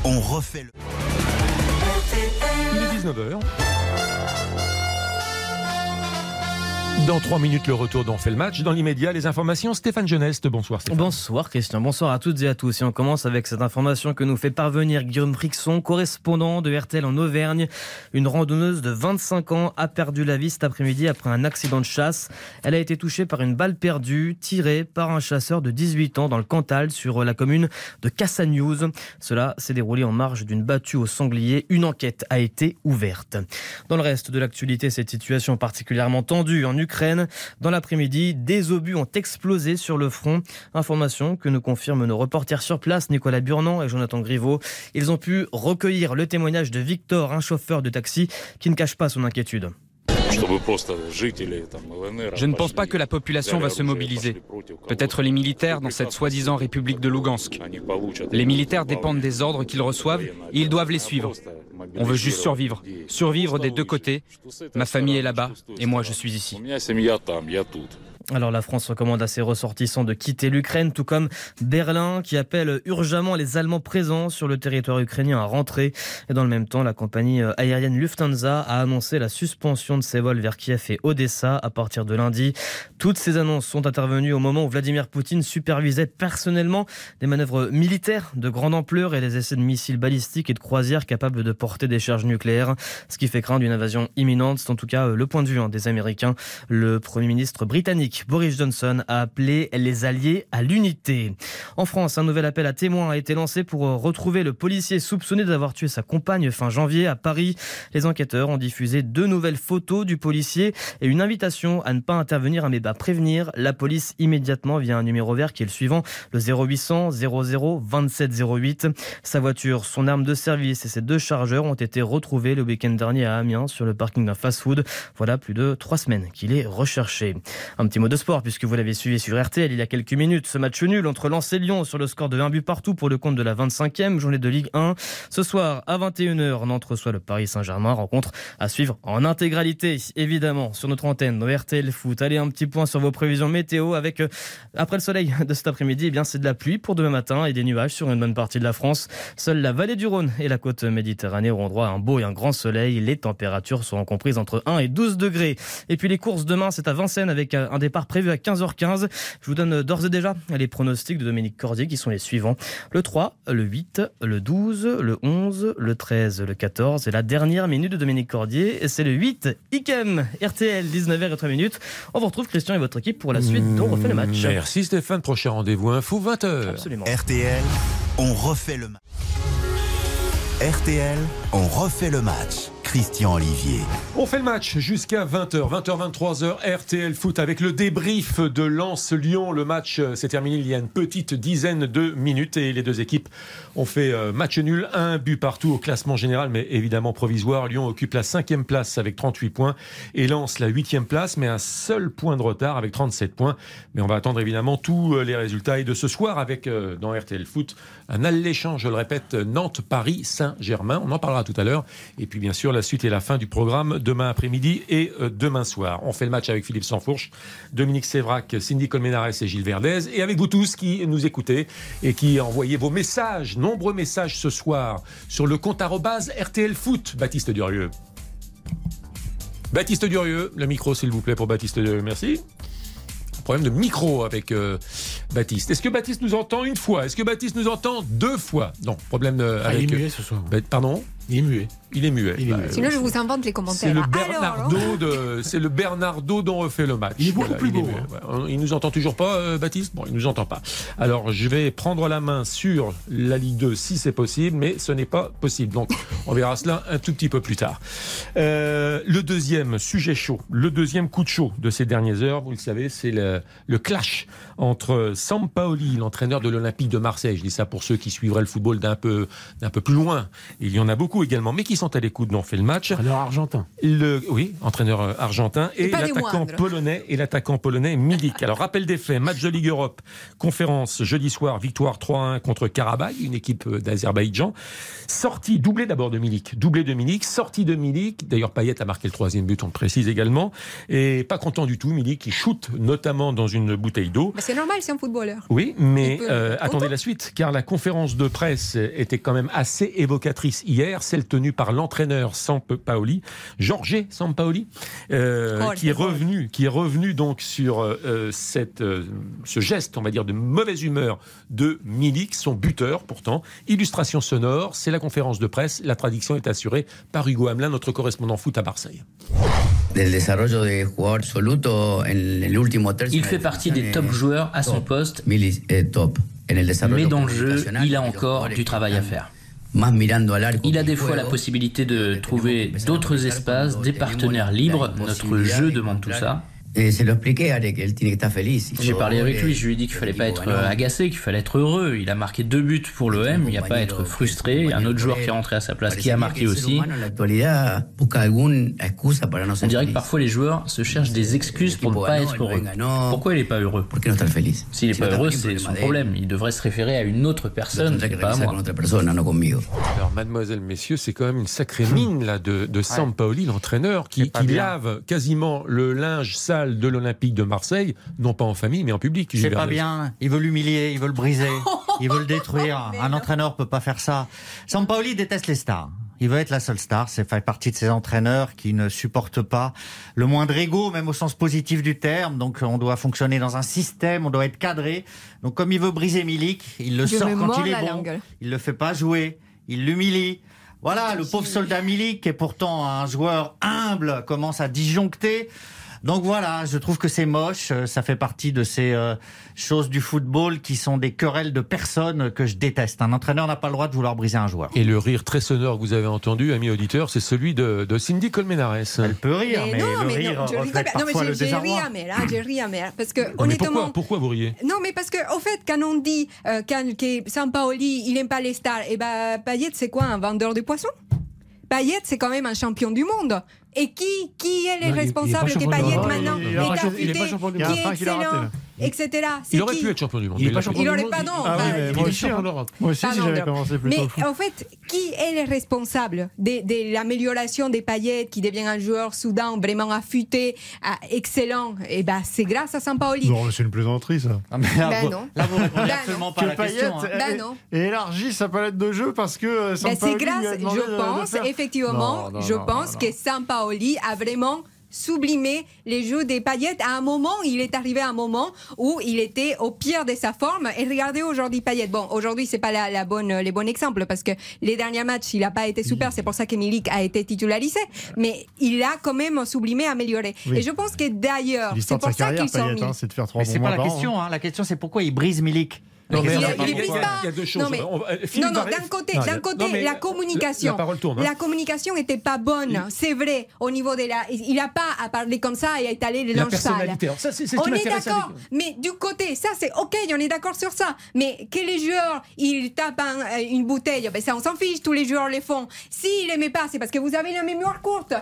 on refait le. Il est 19h. Dans trois minutes, le retour d'On fait le match. Dans l'immédiat, les informations. Stéphane Geneste, bonsoir Stéphane. Bonsoir Christian, bonsoir à toutes et à tous. Et on commence avec cette information que nous fait parvenir Guillaume Frixon, correspondant de RTL en Auvergne. Une randonneuse de 25 ans a perdu la vie cet après-midi après un accident de chasse. Elle a été touchée par une balle perdue tirée par un chasseur de 18 ans dans le Cantal sur la commune de Cassagnouz. Cela s'est déroulé en marge d'une battue au sanglier. Une enquête a été ouverte. Dans le reste de l'actualité, cette situation particulièrement tendue en Ukraine. Dans l'après-midi, des obus ont explosé sur le front. Information que nous confirment nos reporters sur place, Nicolas Burnand et Jonathan Griveau. Ils ont pu recueillir le témoignage de Victor, un chauffeur de taxi, qui ne cache pas son inquiétude. Je ne pense pas que la population va se mobiliser. Peut-être les militaires dans cette soi-disant République de Lugansk. Les militaires dépendent des ordres qu'ils reçoivent et ils doivent les suivre. On veut juste survivre. Survivre des deux côtés. Ma famille est là-bas et moi je suis ici. Alors la France recommande à ses ressortissants de quitter l'Ukraine, tout comme Berlin qui appelle urgemment les Allemands présents sur le territoire ukrainien à rentrer. Et dans le même temps, la compagnie aérienne Lufthansa a annoncé la suspension de ses vols vers Kiev et Odessa à partir de lundi. Toutes ces annonces sont intervenues au moment où Vladimir Poutine supervisait personnellement des manœuvres militaires de grande ampleur et les essais de missiles balistiques et de croisières capables de porter des charges nucléaires, ce qui fait craindre une invasion imminente. C'est en tout cas le point de vue hein, des Américains. Le Premier ministre britannique Boris Johnson a appelé les alliés à l'unité. En France, un nouvel appel à témoins a été lancé pour retrouver le policier soupçonné d'avoir tué sa compagne fin janvier à Paris. Les enquêteurs ont diffusé deux nouvelles photos du policier et une invitation à ne pas intervenir mais à prévenir la police immédiatement via un numéro vert qui est le suivant, le 0800 00 27 08. Sa voiture, son arme de service et ses deux chargeurs ont été retrouvés le week-end dernier à Amiens sur le parking d'un fast-food. Voilà plus de trois semaines qu'il est recherché. Un petit mot de sport, puisque vous l'avez suivi sur RTL il y a quelques minutes. Ce match nul entre Lens et Lyon sur le score de 1 but partout pour le compte de la 25e journée de Ligue 1. Ce soir, à 21h, Nantes reçoit le Paris Saint-Germain. Rencontre à suivre en intégralité, évidemment, sur notre antenne, dans RTL Foot. Allez, un petit point sur vos prévisions météo avec, euh, après le soleil de cet après-midi, eh bien, c'est de la pluie pour demain matin et des nuages sur une bonne partie de la France. Seule la vallée du Rhône et la côte méditerranée auront droit à un beau et un grand soleil. Les températures seront comprises entre 1 et 12 degrés. Et puis les courses demain, c'est à Vincennes avec un départ prévu à 15h15. Je vous donne d'ores et déjà les pronostics de Dominique Cordier qui sont les suivants. Le 3, le 8, le 12, le 11, le 13, le 14 et la dernière minute de Dominique Cordier, c'est le 8, Ikem, RTL, 19h03 minutes. On vous retrouve Christian et votre équipe pour la suite dont on refait le match. Merci Stéphane, prochain rendez-vous info 20h. Absolument. RTL, on refait le match. RTL, on refait le match. Christian Olivier. On fait le match jusqu'à 20h, 20h, 23h, RTL Foot avec le débrief de Lens-Lyon. Le match euh, s'est terminé il y a une petite dizaine de minutes et les deux équipes ont fait euh, match nul, un but partout au classement général, mais évidemment provisoire. Lyon occupe la cinquième place avec 38 points et Lens la huitième place, mais un seul point de retard avec 37 points. Mais on va attendre évidemment tous euh, les résultats et de ce soir avec dans RTL Foot un alléchant, je le répète, Nantes-Paris-Saint-Germain. On en parlera tout à l'heure. Et puis bien sûr la suite et la fin du programme demain après-midi et euh, demain soir. On fait le match avec Philippe Sansfourche, Dominique Sévrac, Cindy Colmenares et Gilles Verdez. Et avec vous tous qui nous écoutez et qui envoyez vos messages, nombreux messages ce soir sur le compte arrobase RTL Foot, Baptiste Durieux. Baptiste Durieux, le micro s'il vous plaît pour Baptiste Durieux, merci problème de micro avec euh, Baptiste. Est-ce que Baptiste nous entend une fois? Est-ce que Baptiste nous entend deux fois? Non, problème de, ah, avec, il est muet ce soir. pardon? Il est muet. Il est muet. Il est Bah, muet. Sinon, je vous invente les commentaires. c'est le Alors, Bernardo de, c'est le Bernardo dont refait le match. Il est beaucoup plus il, est beau, muet. hein. Il nous entend toujours pas, euh, Baptiste? Bon, il nous entend pas. Alors, je vais prendre la main sur la Ligue 2 si c'est possible, mais ce n'est pas possible. Donc, on verra cela un tout petit peu plus tard. Euh, le deuxième sujet chaud, le deuxième coup de chaud de ces dernières heures, vous le savez, c'est le, le clash entre Sampaoli, l'entraîneur de l'Olympique de Marseille. Je dis ça pour ceux qui suivraient le football d'un peu, d'un peu plus loin. Il y en a beaucoup également, mais qui sont à l'écoute dont on fait le match. Entraîneur argentin. Le, oui, entraîneur euh, argentin et, l'attaquant polonais et l'attaquant polonais Milik. Alors rappel des faits, match de Ligue Europe, conférence jeudi soir, victoire 3-1 contre Karabakh, une équipe euh, d'Azerbaïdjan. Sortie, doublé d'abord de Milik, doublé de Milik, sortie de Milik. D'ailleurs Payet a marqué le troisième but, on le précise également. Et pas content du tout, Milik qui shoot notamment dans une bouteille d'eau. bah, c'est normal, c'est un footballeur. Oui, mais peut- euh, attendez la suite, car la conférence de presse était quand même assez évocatrice hier, celle tenue par l'entraîneur Sampaoli, Jorge Sampaoli, euh, Oh, qui est revenu, qui est revenu donc sur euh, cette, euh, ce geste, on va dire, de mauvaise humeur de Milik, son buteur pourtant. Illustration sonore, c'est la conférence de presse. La traduction est assurée par Hugo Hamelin, notre correspondant foot à Marseille. Il fait partie des top joueurs à son poste, mais dans le jeu, il a encore du travail à faire. Il a des fois la possibilité de trouver d'autres espaces, des partenaires libres. Notre jeu demande tout ça. Lo expliqué estar feliz. J'ai parlé avec lui, je lui ai dit qu'il fallait pas être euh, agacé, qu'il fallait être heureux. Il a marqué deux buts pour l'OM, il n'y a pas à être frustré. Il y a un autre joueur qui est rentré à sa place qui a marqué aussi. On dirait que parfois les joueurs se cherchent des excuses pour ne pas être heureux. Pourquoi il n'est pas heureux? S'il n'est pas heureux, c'est son problème. Il devrait se référer à une autre personne, pas à moi. conmigo. Alors, mademoiselle, messieurs, c'est quand même une sacrée mine là de, de Sampaoli, l'entraîneur, qui, C'est qui lave quasiment le linge sale de l'Olympique de Marseille, non pas en famille, mais en public. C'est pas bien. Il veut l'humilier, il veut le briser, il veut le détruire. Un entraîneur peut pas faire ça. Sampaoli déteste les stars. Il veut être la seule star. C'est fait partie de ces entraîneurs qui ne supportent pas le moindre ego, même au sens positif du terme. Donc, on doit fonctionner dans un système, on doit être cadré. Donc, comme il veut briser Milik, il le Je sort quand il est la bon. langue. Il le fait pas jouer. Il l'humilie. Voilà, le pauvre soldat Milik, qui est pourtant un joueur humble, commence à disjoncter. Donc voilà, je trouve que c'est moche. Euh, Ça fait partie de ces euh, choses du football qui sont des querelles de personnes que je déteste. Un entraîneur n'a pas le droit de vouloir briser un joueur. Et le rire très sonore que vous avez entendu, ami auditeur, c'est celui de, de Cindy Colmenares. Elle peut rire, mais, non, le mais rire non, je ris reflète pas. Non, mais j'ai- ri hein, j'ai amer. Parce que, Non, mais honnêtement. pourquoi, pourquoi vous riez? Non, mais parce que, au fait, quand on dit euh, quand, que Sampaoli, il n'aime pas les stars, et ben, Payet, c'est quoi, un vendeur de poissons? Payet, c'est quand même un champion du monde. Et qui, qui est le responsable Payet monde. maintenant Il est excellent. Etc. Il aurait qui pu être champion du monde. Il est mais pas champion Il fait. aurait du pas, monde. non. Ah oui, mais Il moi aussi, hein. d'Europe. Moi aussi, si j'avais commencé plus Mais tôt. en fait, qui est le responsable de, de l'amélioration des paillettes, qui devient un joueur soudain vraiment affûté, ah, excellent? Et ben, c'est grâce à Sampaoli. Non, c'est une plaisanterie, ça. Ah, mais là, Ben vous, non. là, vous répondez Ben absolument pas à la que Payet question. hein. Ben ait- non. ait élargi sa palette de jeu parce que euh, Ben, Sampaoli c'est grâce, je pense, effectivement, je pense que Sampaoli a vraiment sublimé les jeux des paillettes. À un moment, il est arrivé à un moment où il était au pire de sa forme. Et regardez aujourd'hui Payet. Bon, aujourd'hui, c'est pas la, la bonne, les bons exemples parce que les derniers matchs, il n'a pas été super. C'est pour ça que Milik a été titularisé. Mais il a quand même sublimé, amélioré. Oui. Et je pense que d'ailleurs, c'est pour sa ça Payet, mis. hein, c'est de faire trois Mais bons c'est pas la question. hein. La question, c'est pourquoi il brise Milik. Non, mais il, il il il y a- deux choses. Non, mais, euh, non, non, d'un côté, d'un côté non, la communication. la parole tourne, hein. La communication n'était pas bonne, c'est vrai, au niveau de la. Il n'a pas à parler comme ça et à étaler les La linges sales. On est d'accord, mais du côté, ça c'est ok, on est d'accord sur ça. Mais que les joueurs, ils tapent un- euh, une bouteille, ben ça on s'en fiche, tous les joueurs les font. S'ils n'aimaient pas, c'est parce que vous avez la mémoire courte.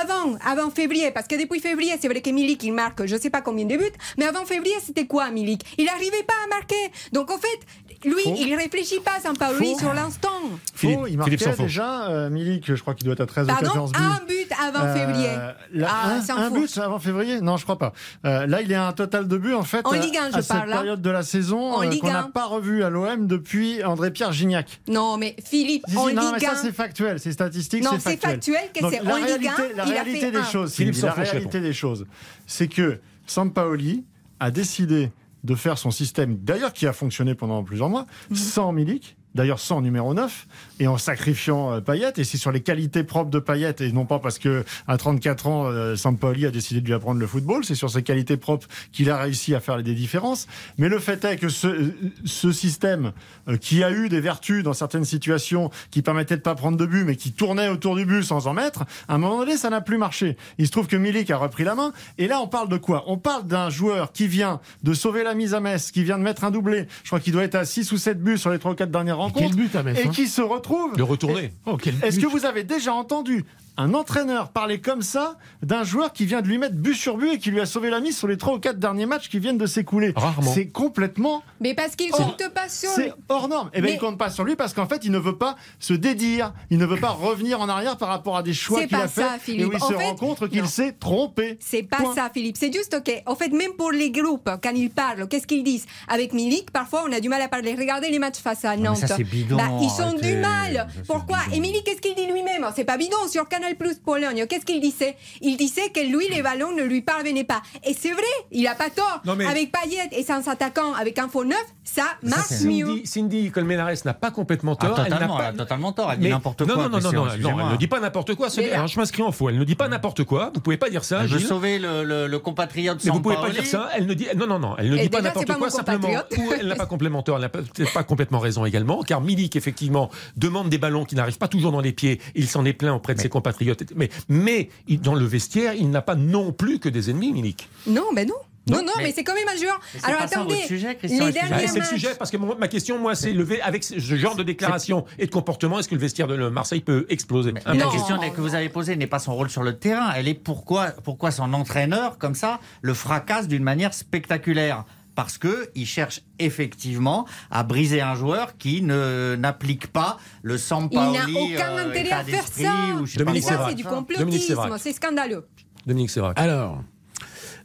Avant, avant février, parce que depuis février, c'est vrai que Milik, il marque je sais pas combien de buts, mais avant février, c'était quoi Milik? Il n'arrivait pas à marquer. Donc en fait, lui, Faux. il réfléchit pas, Sampaoli, sur l'instant. Philippe, Faux, il marquait déjà euh, Milik, je crois qu'il doit être à 13 ou Pardon, 14 buts. un but avant Euh, février. là, Ah, un, un but avant février Non, je crois pas. Euh, là, il y a un total de buts en fait En Ligue 1, je à cette parle, là. période de la saison En euh, qu'on n'a 1. pas revu à l'OM depuis André-Pierre Gignac. Non, mais Philippe, si, en non, mais Ligue ça 1. c'est factuel, c'est statistique, Non, c'est c'est factuel. factuel que c'est la en Ligue 1, réalité, la réalité des choses, Philippe la réalité des choses, c'est que Sampaoli a décidé de faire son système, d'ailleurs qui a fonctionné pendant plusieurs mois, Mhm. sans Milik. D'ailleurs, sans numéro 9 et en sacrifiant euh, Payet. Et c'est sur les qualités propres de Payet et non pas parce que à 34 ans, euh, Sampaoli a décidé de lui apprendre le football. C'est sur ses qualités propres qu'il a réussi à faire des différences. Mais le fait est que ce, ce système euh, qui a eu des vertus dans certaines situations, qui permettait de pas prendre de but, mais qui tournait autour du but sans en mettre, à un moment donné, ça n'a plus marché. Il se trouve que Milik a repris la main. Et là, on parle de quoi? On parle d'un joueur qui vient de sauver la mise à Metz, qui vient de mettre un doublé. Je crois qu'il doit être à 6 ou 7 buts sur les 3 ou 4 dernières quel but à Metz, Et hein qui se retrouve. Le retourner. Oh, Est-ce que vous avez déjà entendu un entraîneur parler comme ça d'un joueur qui vient de lui mettre but sur but et qui lui a sauvé la mise sur les 3 ou 4 derniers matchs qui viennent de s'écouler Rarement. C'est complètement Mais parce qu'il Oh, compte pas sur lui. c'est hors norme. Et bien, Mais- il compte pas sur lui parce qu'en fait, il ne veut pas se dédire. Il ne veut pas revenir en arrière par rapport à des choix qu'il a fait ça, et où il En se fait, rend compte qu'il non. s'est trompé. C'est pas Point. ça, Philippe. C'est juste OK. En fait, même pour les groupes, quand ils parlent, qu'est-ce qu'ils disent? Avec Milik, parfois, on a du mal à parler. Regardez les matchs face à mais Nantes. ça, c'est bidon, Bah, ils ont arrêtez. du mal. Ça, Pourquoi? bidon. Et Milik, qu'est-ce qu'il dit lui-même? C'est pas bidon. Sur Canal Plus Pologne, qu'est-ce qu'il disait? Il disait que lui, les ballons ne lui parvenaient pas. Et c'est vrai, il a pas tort. Non, mais- Avec Payet et sans attaquant, avec un faux neuf, ça marche c'est- mieux. Cindy, Cindy Colmenares n'a pas complètement Ah, tort. elle n'a totalement, pas... elle a totalement tort. Elle dit Mais- n'importe non, quoi. Non, non, non, non, non, elle ne dit pas n'importe quoi. Mais là- Alors, je m'inscris en faux. Elle ne dit pas n'importe quoi. Vous pouvez pas dire ça, Elle Gilles. sauver le, le, le compatriote Mais vous pouvez pas dire ça. Elle ne dit non non non. Elle ne Et dit pas n'importe quoi simplement. Ou elle n'a pas complémentaire. Elle n'a pas- peut-être pas complètement raison également. Car Milik effectivement demande des ballons qui n'arrivent pas toujours dans les pieds. Il s'en est plein auprès de ses compatriotes. Mais mais dans le vestiaire, il n'a pas non plus que des ennemis, Milik. Non, mais non. Non, non, mais, mais- c'est quand même un joueur. Alors pas ça attendez, votre sujet, Christian, les excusez-moi. derniers Ah, c'est le sujet parce que mon- ma question, moi, c'est levé avec ce genre de déclaration et de comportement. Est-ce que le vestiaire de Marseille peut exploser? Mais la question que vous avez posée n'est pas son rôle sur le terrain. Elle est pourquoi, pourquoi son entraîneur, comme ça, le fracasse d'une manière spectaculaire? Parce que il cherche effectivement à briser un joueur qui ne n'applique pas le Il Sampaoli n'a aucun euh, intérêt à faire ça. Dominique ça, c'est du Dominique complotisme, c'est scandaleux. Dominique Sévrac. Alors,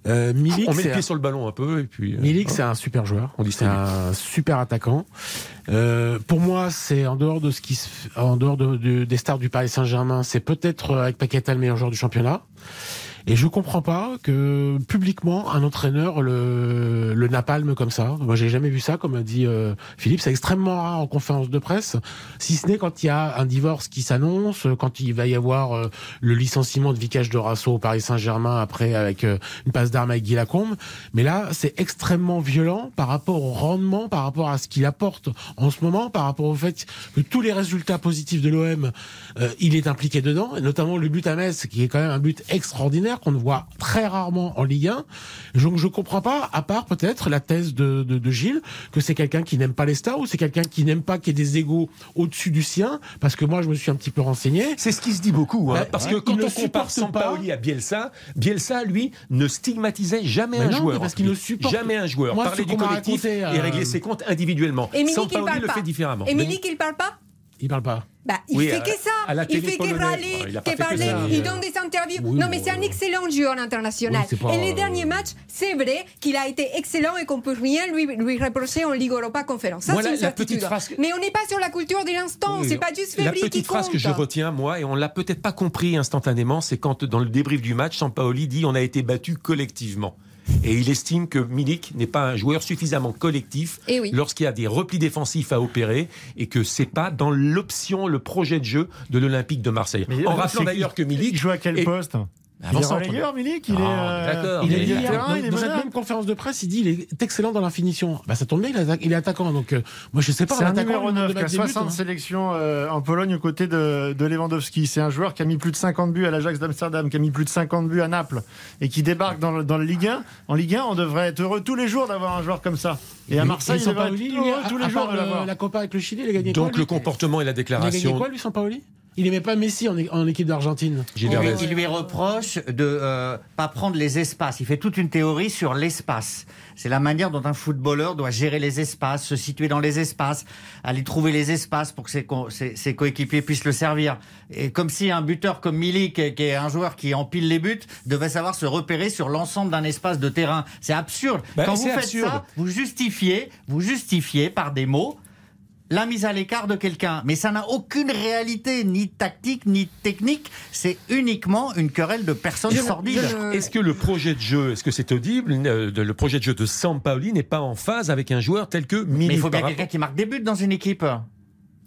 euh, Milik, On met le pied un- sur le ballon un peu et puis. euh, Milik, c'est un super joueur. On dit c'est un super attaquant. Euh, pour moi, c'est en dehors de ce qui se, en dehors de, de- des stars du Paris Saint-Germain, c'est peut-être avec Paqueta le meilleur joueur du championnat. Et je comprends pas que publiquement un entraîneur le, le napalme comme ça. Moi, j'ai jamais vu ça, comme a dit euh, Philippe. C'est extrêmement rare en conférence de presse, si ce n'est quand il y a un divorce qui s'annonce, quand il va y avoir euh, le licenciement de Vicage de Rasso au Paris Saint-Germain après avec euh, une passe d'armes avec Guy Lacombe. Mais là, c'est extrêmement violent par rapport au rendement, par rapport à ce qu'il apporte en ce moment, par rapport au fait que tous les résultats positifs de l'OM, euh, il est impliqué dedans, et notamment le but à Metz, qui est quand même un but extraordinaire. Qu'on ne voit très rarement en Ligue 1. Donc je comprends pas, à part peut-être la thèse de, de, de Gilles, que c'est quelqu'un qui n'aime pas les stars ou c'est quelqu'un qui n'aime pas qu'il y ait des égaux au-dessus du sien, parce que moi je me suis un petit peu renseigné. C'est ce qui se dit beaucoup, hein, Ouais, parce ouais. que quand ne on compare supporte pas- Sampaoli à Bielsa, Bielsa, lui, ne stigmatisait jamais Mais un non, joueur. parce qu'il ne supporte- Jamais un joueur. Moi, Parlait ce du collectif raconté, et euh, réglait ses comptes individuellement. Il Sampaoli parle le pas. fait différemment. Et Milik, il parle pas? Il parle pas. Bah, il Oui, fait à- que ça. la il fait que râler, pas que. Il donne des interviews. Oui, non, mais c'est un excellent joueur international. Oui, c'est pas- Et les derniers matchs, c'est vrai qu'il a été excellent et qu'on peut rien lui, lui reprocher en Ligue Europa Conférence. Ça, Voilà c'est une la petite certitude. phrase Mais on n'est pas sur la culture de l'instant. C'est pas juste La février qui petite phrase compte. que je retiens, moi, et on l'a peut-être pas compris instantanément, c'est quand, dans le débrief du match, Sampaoli dit on a été battu collectivement. Et il estime que Milik n'est pas un joueur suffisamment collectif Eh oui. lorsqu'il y a des replis défensifs à opérer et que c'est pas dans l'option, le projet de jeu de l'Olympique de Marseille. Mais, en rappelant d'ailleurs que Milik Il joue à quel est- poste? Il est Avant-centre. relayeur, Milik Il est. Ah, euh. Il est terrain, dans, il est dans cette même conférence de presse, il dit il est excellent dans la finition. Bah, ça tombe bien, il, est attaquant. Donc, euh, moi, je sais pas. C'est un attaquant, numéro le nombre 9 de qui a matchs des buts, 60 hein. sélections euh, en Pologne aux côtés de, de Lewandowski. C'est un joueur qui a mis plus de 50 buts à l'Ajax d'Amsterdam, qui a mis plus de 50 buts à Naples et qui débarque dans le, dans le Ligue 1. En Ligue 1, on devrait être heureux tous les jours d'avoir un joueur comme ça. Et à Marseille, Et il devrait être heureux tous les jours de l'avoir. La Copa avec le Chili, il a gagné Donc le comportement et la Il a gagné déclaration. quoi, lui, Sampaoli Il aimait pas Messi en, équipe d'Argentine. Il lui, Verdez. il lui reproche de euh, pas prendre les espaces. Il fait toute une théorie sur l'espace. C'est la manière dont un footballeur doit gérer les espaces, se situer dans les espaces, aller trouver les espaces pour que ses, co- ses- ses coéquipiers puissent le servir. Et comme si un buteur comme Milik, qui est- un joueur qui empile les buts, devait savoir se repérer sur l'ensemble d'un espace de terrain. C'est absurde. Bah, Quand vous faites absurde. ça, vous justifiez, vous justifiez par des mots la mise à l'écart de quelqu'un. Mais ça n'a aucune réalité, ni tactique, ni technique. C'est uniquement une querelle de personnes Je- sordides. je- Est-ce que le projet de jeu, est-ce que c'est audible, euh, de- le projet de jeu de Sampaoli n'est pas en phase avec un joueur tel que Milik Mais il faut bien par quelqu'un qui marque des buts dans une équipe.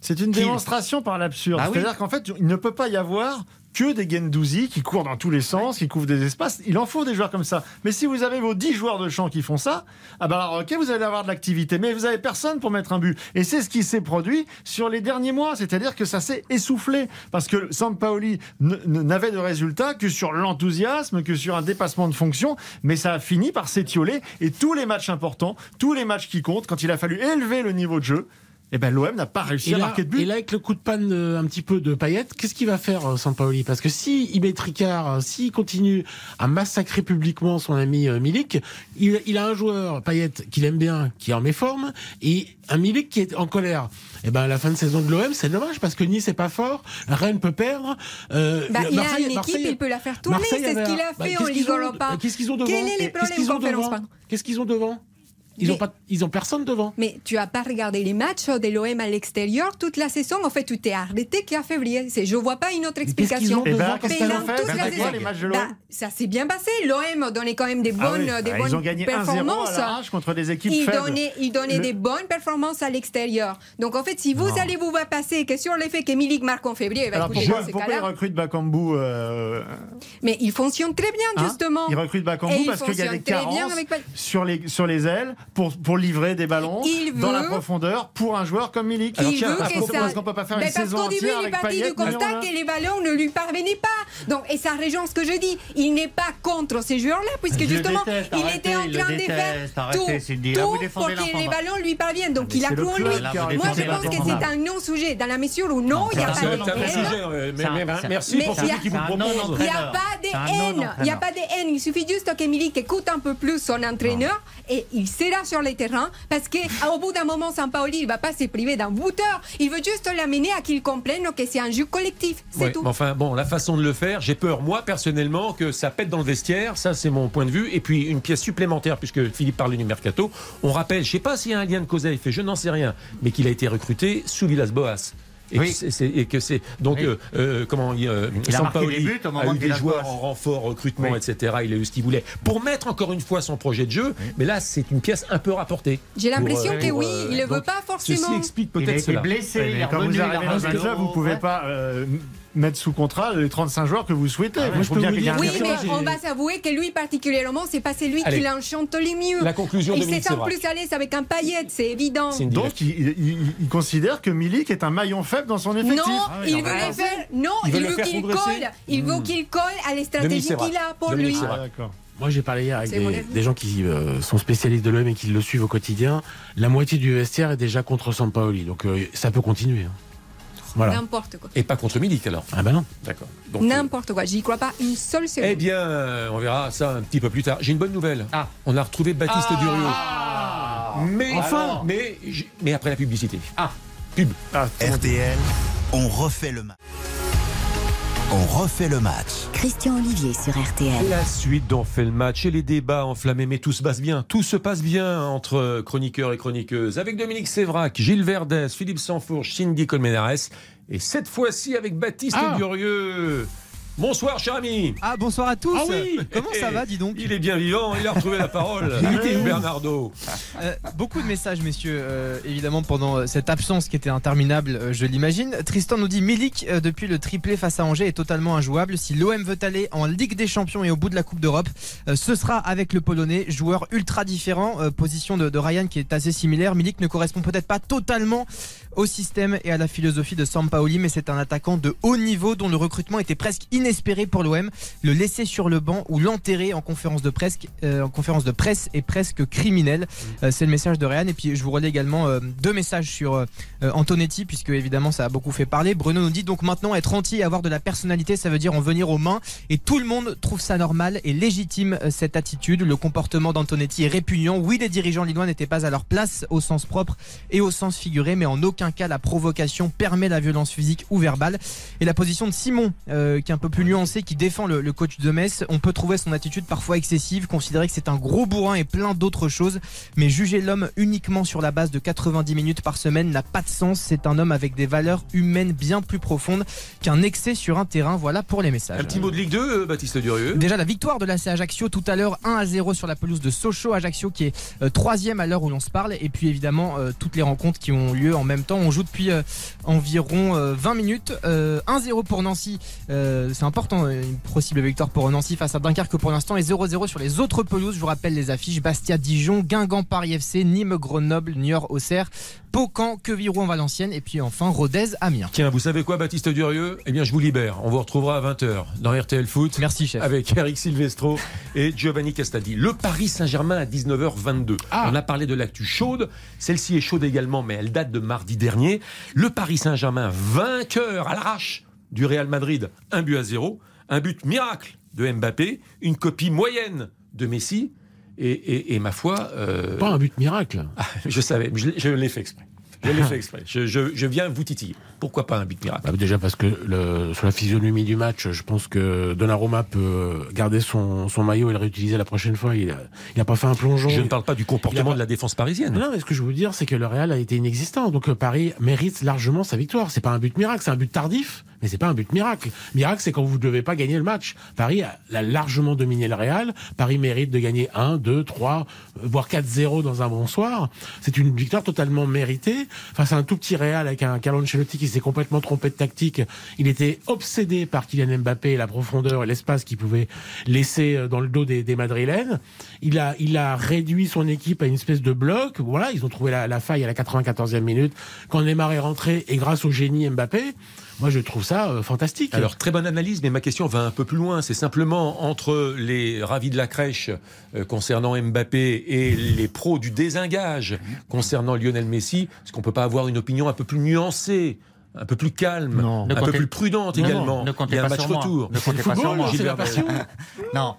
C'est une démonstration par l'absurde. Ah oui. C'est-à-dire qu'en fait, il ne peut pas y avoir que des Gendouzi qui courent dans tous les sens, qui couvrent des espaces. Il en faut des joueurs comme ça. Mais si vous avez vos 10 joueurs de champ qui font ça, ah ben alors ok, vous allez avoir de l'activité, mais vous avez personne pour mettre un but. Et c'est ce qui s'est produit sur les derniers mois. C'est-à-dire que ça s'est essoufflé. Parce que Sampaoli n'avait de résultat que sur l'enthousiasme, que sur un dépassement de fonction. Mais ça a fini par s'étioler. Et tous les matchs importants, tous les matchs qui comptent, quand il a fallu élever le niveau de jeu, eh ben l'OM n'a pas réussi Et à là, marquer de but. et là, avec le coup de panne euh, un petit peu de Payet, qu'est-ce qu'il va faire, euh, Sampaoli? Parce que si il met Tricard, euh, s'il continue à massacrer publiquement son ami euh, Milik, il, il a un joueur, Payet, qu'il aime bien, qui est en méforme, et un Milik qui est en colère. Et ben, à la fin de saison de l'OM, c'est dommage, parce que Nice est pas fort, Rennes peut perdre. euh, Bah, il a une équipe, Marseille- il peut la faire tourner. C'est ce qu'il a bah, fait en qu'est-ce qu'ils Ligue Europa. Qu'est-ce qu'ils ont devant Quel est les problèmes Qu'est-ce qu'ils ont devant? Ils ont, Mais- pas, ils ont personne devant. Mais tu as pas regardé les matchs de l'OM à l'extérieur toute la saison. En fait, tu t'es arrêté qu'à février. C'est, je vois pas une autre explication. ont devant Eh ben, Pendant ont fait toute la c'est quoi saison. les matchs de l'OM Bah, ça s'est bien passé. L'OM donnait quand même des Ah bonnes, oui. des Ah, bonnes ils ont gagné 1-0 performances. à contre des équipes il faibles. donnait, il donnait Le- des bonnes performances à l'extérieur. Donc en fait, si vous allez vous voir passer que sur l'effet que Milik marque en février, bah, Alors écoutez, pourquoi, dans ces pourquoi il cas-là, recrute Bakambu euh, mais il fonctionne très bien hein? justement. Il recrute Et Bakambu parce qu'il y a des fonctionne très bien carences sur les, sur les ailes pour, pour livrer des ballons Il dans la profondeur pour un joueur comme Milik. il tiens, veut parce que qu'on- ça. parce qu'on peut pas faire Ben, une parce saison qu'au début, entière il est avec parti Payet, du constat que les ballons ne lui parvenaient pas. Donc, et ça rejoint ce que je dis. Il n'est pas contre ces joueurs-là, puisque justement, déteste, il arrêtez, était en train de faire arrêtez, tout, pour que les ballons lui parviennent. Donc, Mais il a cru en lui. Moi, je pense que c'est un non-sujet, dans la mesure où non, il n'y a pas un de haine. mais- mais- merci mais pour celui qui vous propose. N'y a pas de haine. Il n'y a pas de haine. Il suffit juste qu'Emilie écoute un peu plus son entraîneur et il sera sur les terrains parce qu'au bout d'un moment, Sampaoli, il ne va pas se priver d'un buteur. Il veut juste l'amener à qu'il comprenne que c'est un jeu collectif. C'est Ouais, tout. mais enfin, bon, la façon de le faire, j'ai peur, moi, personnellement, que ça pète dans le vestiaire. Ça, c'est mon point de vue. Et puis, une pièce supplémentaire, puisque Philippe parle du mercato. On rappelle, je sais pas s'il y a un lien de cause à effet, je n'en sais rien, mais qu'il a été recruté sous Villas-Boas. Et, Oui. que c'est- c'est- et que c'est donc Oui. euh, euh, comment il, euh, Il a marqué Sampaoli des buts au moment a eu de des joueurs en renfort recrutement Oui. etc il a eu ce qu'il voulait pour mettre encore une fois son projet de jeu mais là c'est une pièce un peu rapportée J'ai l'impression euh, que oui, euh, il ne veut pas forcément. ceci explique Il a peut-être été cela blessé, il est quand revenu, vous il a arrivez dans un vous pouvez pas mettre sous contrat les 35 joueurs que vous souhaitez. moi, je peux bien vous dire- Oui, mais on va s'avouer que lui particulièrement, c'est pas celui Allez. qui l'enchante le mieux. La conclusion de Il s'est en plus à l'aise avec un paillette, c'est évident. Donc, il, il- il considère que Milik est un maillon faible dans son effectif. Non, Ah il veut les faire. Non, il qu'il colle. Il veut Hmm. qu'il colle à les stratégies qu'il a pour lui. Ah, d'accord. Moi, j'ai parlé hier avec des gens qui euh, sont spécialistes de l'OM et qui le suivent au quotidien. La moitié du vestiaire est déjà contre Sampaoli, donc euh, ça peut continuer. hein. Voilà. N'importe quoi. Et pas contre Milik alors. Ah ben non. D'accord. Donc, euh, N'importe quoi. J'y crois pas une seule seconde. Eh bien, euh, on verra ça un petit peu plus tard. J'ai une bonne nouvelle. Ah. On a retrouvé Baptiste Durieux. Mais, Enfin. mais, mais après la publicité. Ah. Pub. RTL, on refait le match. On refait le match. Christian Olivier sur RTL. La suite d'On fait le match et les débats enflammés, mais tout se passe bien. Tout se passe bien entre chroniqueurs et chroniqueuses. Avec Dominique Sévrac, Gilles Verdès, Philippe Sansfourche, Cindy Colmenares. Et cette fois-ci avec Baptiste Ah. Durieux. Bonsoir, cher ami. Ah bonsoir à tous Ah oui Comment ça va, dis donc Il est bien vivant, il a retrouvé la parole. Bernardo. Euh, Beaucoup de messages, messieurs, euh, évidemment, pendant euh, cette absence qui était interminable, euh, je l'imagine. Tristan nous dit Milik, depuis le triplé face à Angers, est totalement injouable. Si l'OM veut aller en Ligue des Champions et au bout de la Coupe d'Europe, ce sera avec le Polonais, joueur ultra différent. position de, de Ryan qui est assez similaire. Milik ne correspond peut-être pas totalement au système et à la philosophie de Sampaoli, mais c'est un attaquant de haut niveau dont le recrutement était presque inespéré pour l'OM. Le laisser sur le banc ou l'enterrer en conférence de presse, euh, en conférence de presse est presque criminel. Euh, c'est le message de Ryan. Et puis je vous relais également euh, deux messages sur Antonetti, puisque évidemment ça a beaucoup fait parler. Bruno nous dit donc maintenant être anti et avoir de la personnalité, ça veut dire en venir aux mains. Et tout le monde trouve ça normal et légitime cette attitude. Le comportement d'Antonetti est répugnant. Oui, les dirigeants lillois n'étaient pas à leur place au sens propre et au sens figuré, mais en aucun cas la provocation permet la violence physique ou verbale. Et la position de Simon, qui est un peu plus nuancée, qui défend le, le coach de Metz, on peut trouver son attitude parfois excessive, considérer que c'est un gros bourrin et plein d'autres choses, mais juger l'homme uniquement sur la base de 90 minutes par semaine n'a pas de sens. C'est un homme avec des valeurs humaines bien plus profondes qu'un excès sur un terrain. Voilà pour les messages. Un petit mot de Ligue 2, euh, Baptiste Durieux. Déjà la victoire de l'AC Ajaccio tout à l'heure 1 à 0 sur la pelouse de Sochaux Ajaccio qui est euh, troisième à l'heure où l'on se parle et puis évidemment euh, toutes les rencontres qui ont lieu en même temps on joue depuis euh, environ euh, 20 minutes Euh, 1-0 pour Nancy c'est important euh, une possible victoire pour Nancy face à Dunkerque pour l'instant et 0-0 sur les autres pelouses je vous rappelle les affiches Bastia Dijon Guingamp Paris FC Nîmes Grenoble Niort Auxerre Paucan Quevilly-Rouen Valenciennes et puis enfin Rodez Amiens Tiens, vous savez quoi, Baptiste Durieux? Eh bien, je vous libère. On vous retrouvera à 20h dans RTL Foot. Merci, chef. Avec Eric Silvestro et Giovanni Castaldi. Le Paris Saint-Germain à 19h22. On a parlé de l'actu chaude. Celle-ci est chaude également, mais elle date de mardi dernier. Le Paris Saint-Germain, vainqueur à l'arrache du Real Madrid, un but à zéro. Un but miracle de Mbappé. Une copie moyenne de Messi. Et, et- et ma foi. euh, Pas un but miracle. ah, je savais, je, l'ai- je l'ai fait exprès. Je l'ai fait exprès. Je, je- je viens vous titiller. Pourquoi pas un but miracle? Bah, déjà parce que le, sur la physionomie du match, je pense que Donnarumma peut garder son, son maillot et le réutiliser la prochaine fois. Il n'a pas fait un plongeon. Je ne parle pas du comportement de la défense parisienne. Non, mais ce que je veux dire, c'est que le Real a été inexistant. Donc euh, Paris mérite largement sa victoire. C'est pas un but miracle, c'est un but tardif, mais c'est pas un but miracle. Miracle, c'est quand vous ne devez pas gagner le match. Paris a, largement dominé le Real. Paris mérite de gagner 1, 2, 3, euh, voire 4-0 dans un bon soir. C'est une victoire totalement méritée face à un tout petit Real avec un Carlo Ancelotti qui s'est complètement trompé de tactique. Il était obsédé par Kylian Mbappé, la profondeur et l'espace qu'il pouvait laisser euh, dans le dos des, des Madrilènes. Il a, il a réduit son équipe à une espèce de bloc. Voilà, ils ont trouvé la, la faille à la 94e minute quand Neymar est rentré et grâce au génie Mbappé. Moi, je trouve ça euh, fantastique. Alors, très bonne analyse, mais ma question va un peu plus loin. C'est simplement entre les ravis de la crèche euh, concernant Mbappé et les pros du désengage concernant Lionel Messi, est-ce qu'on peut pas avoir une opinion un peu plus nuancée un peu plus calme, Ne un peu comptez- plus prudente Non, également. non, ne comptez Il y a un pas match sur moi. retour. Ne comptez pas sur moi. Gilbert Bell. non,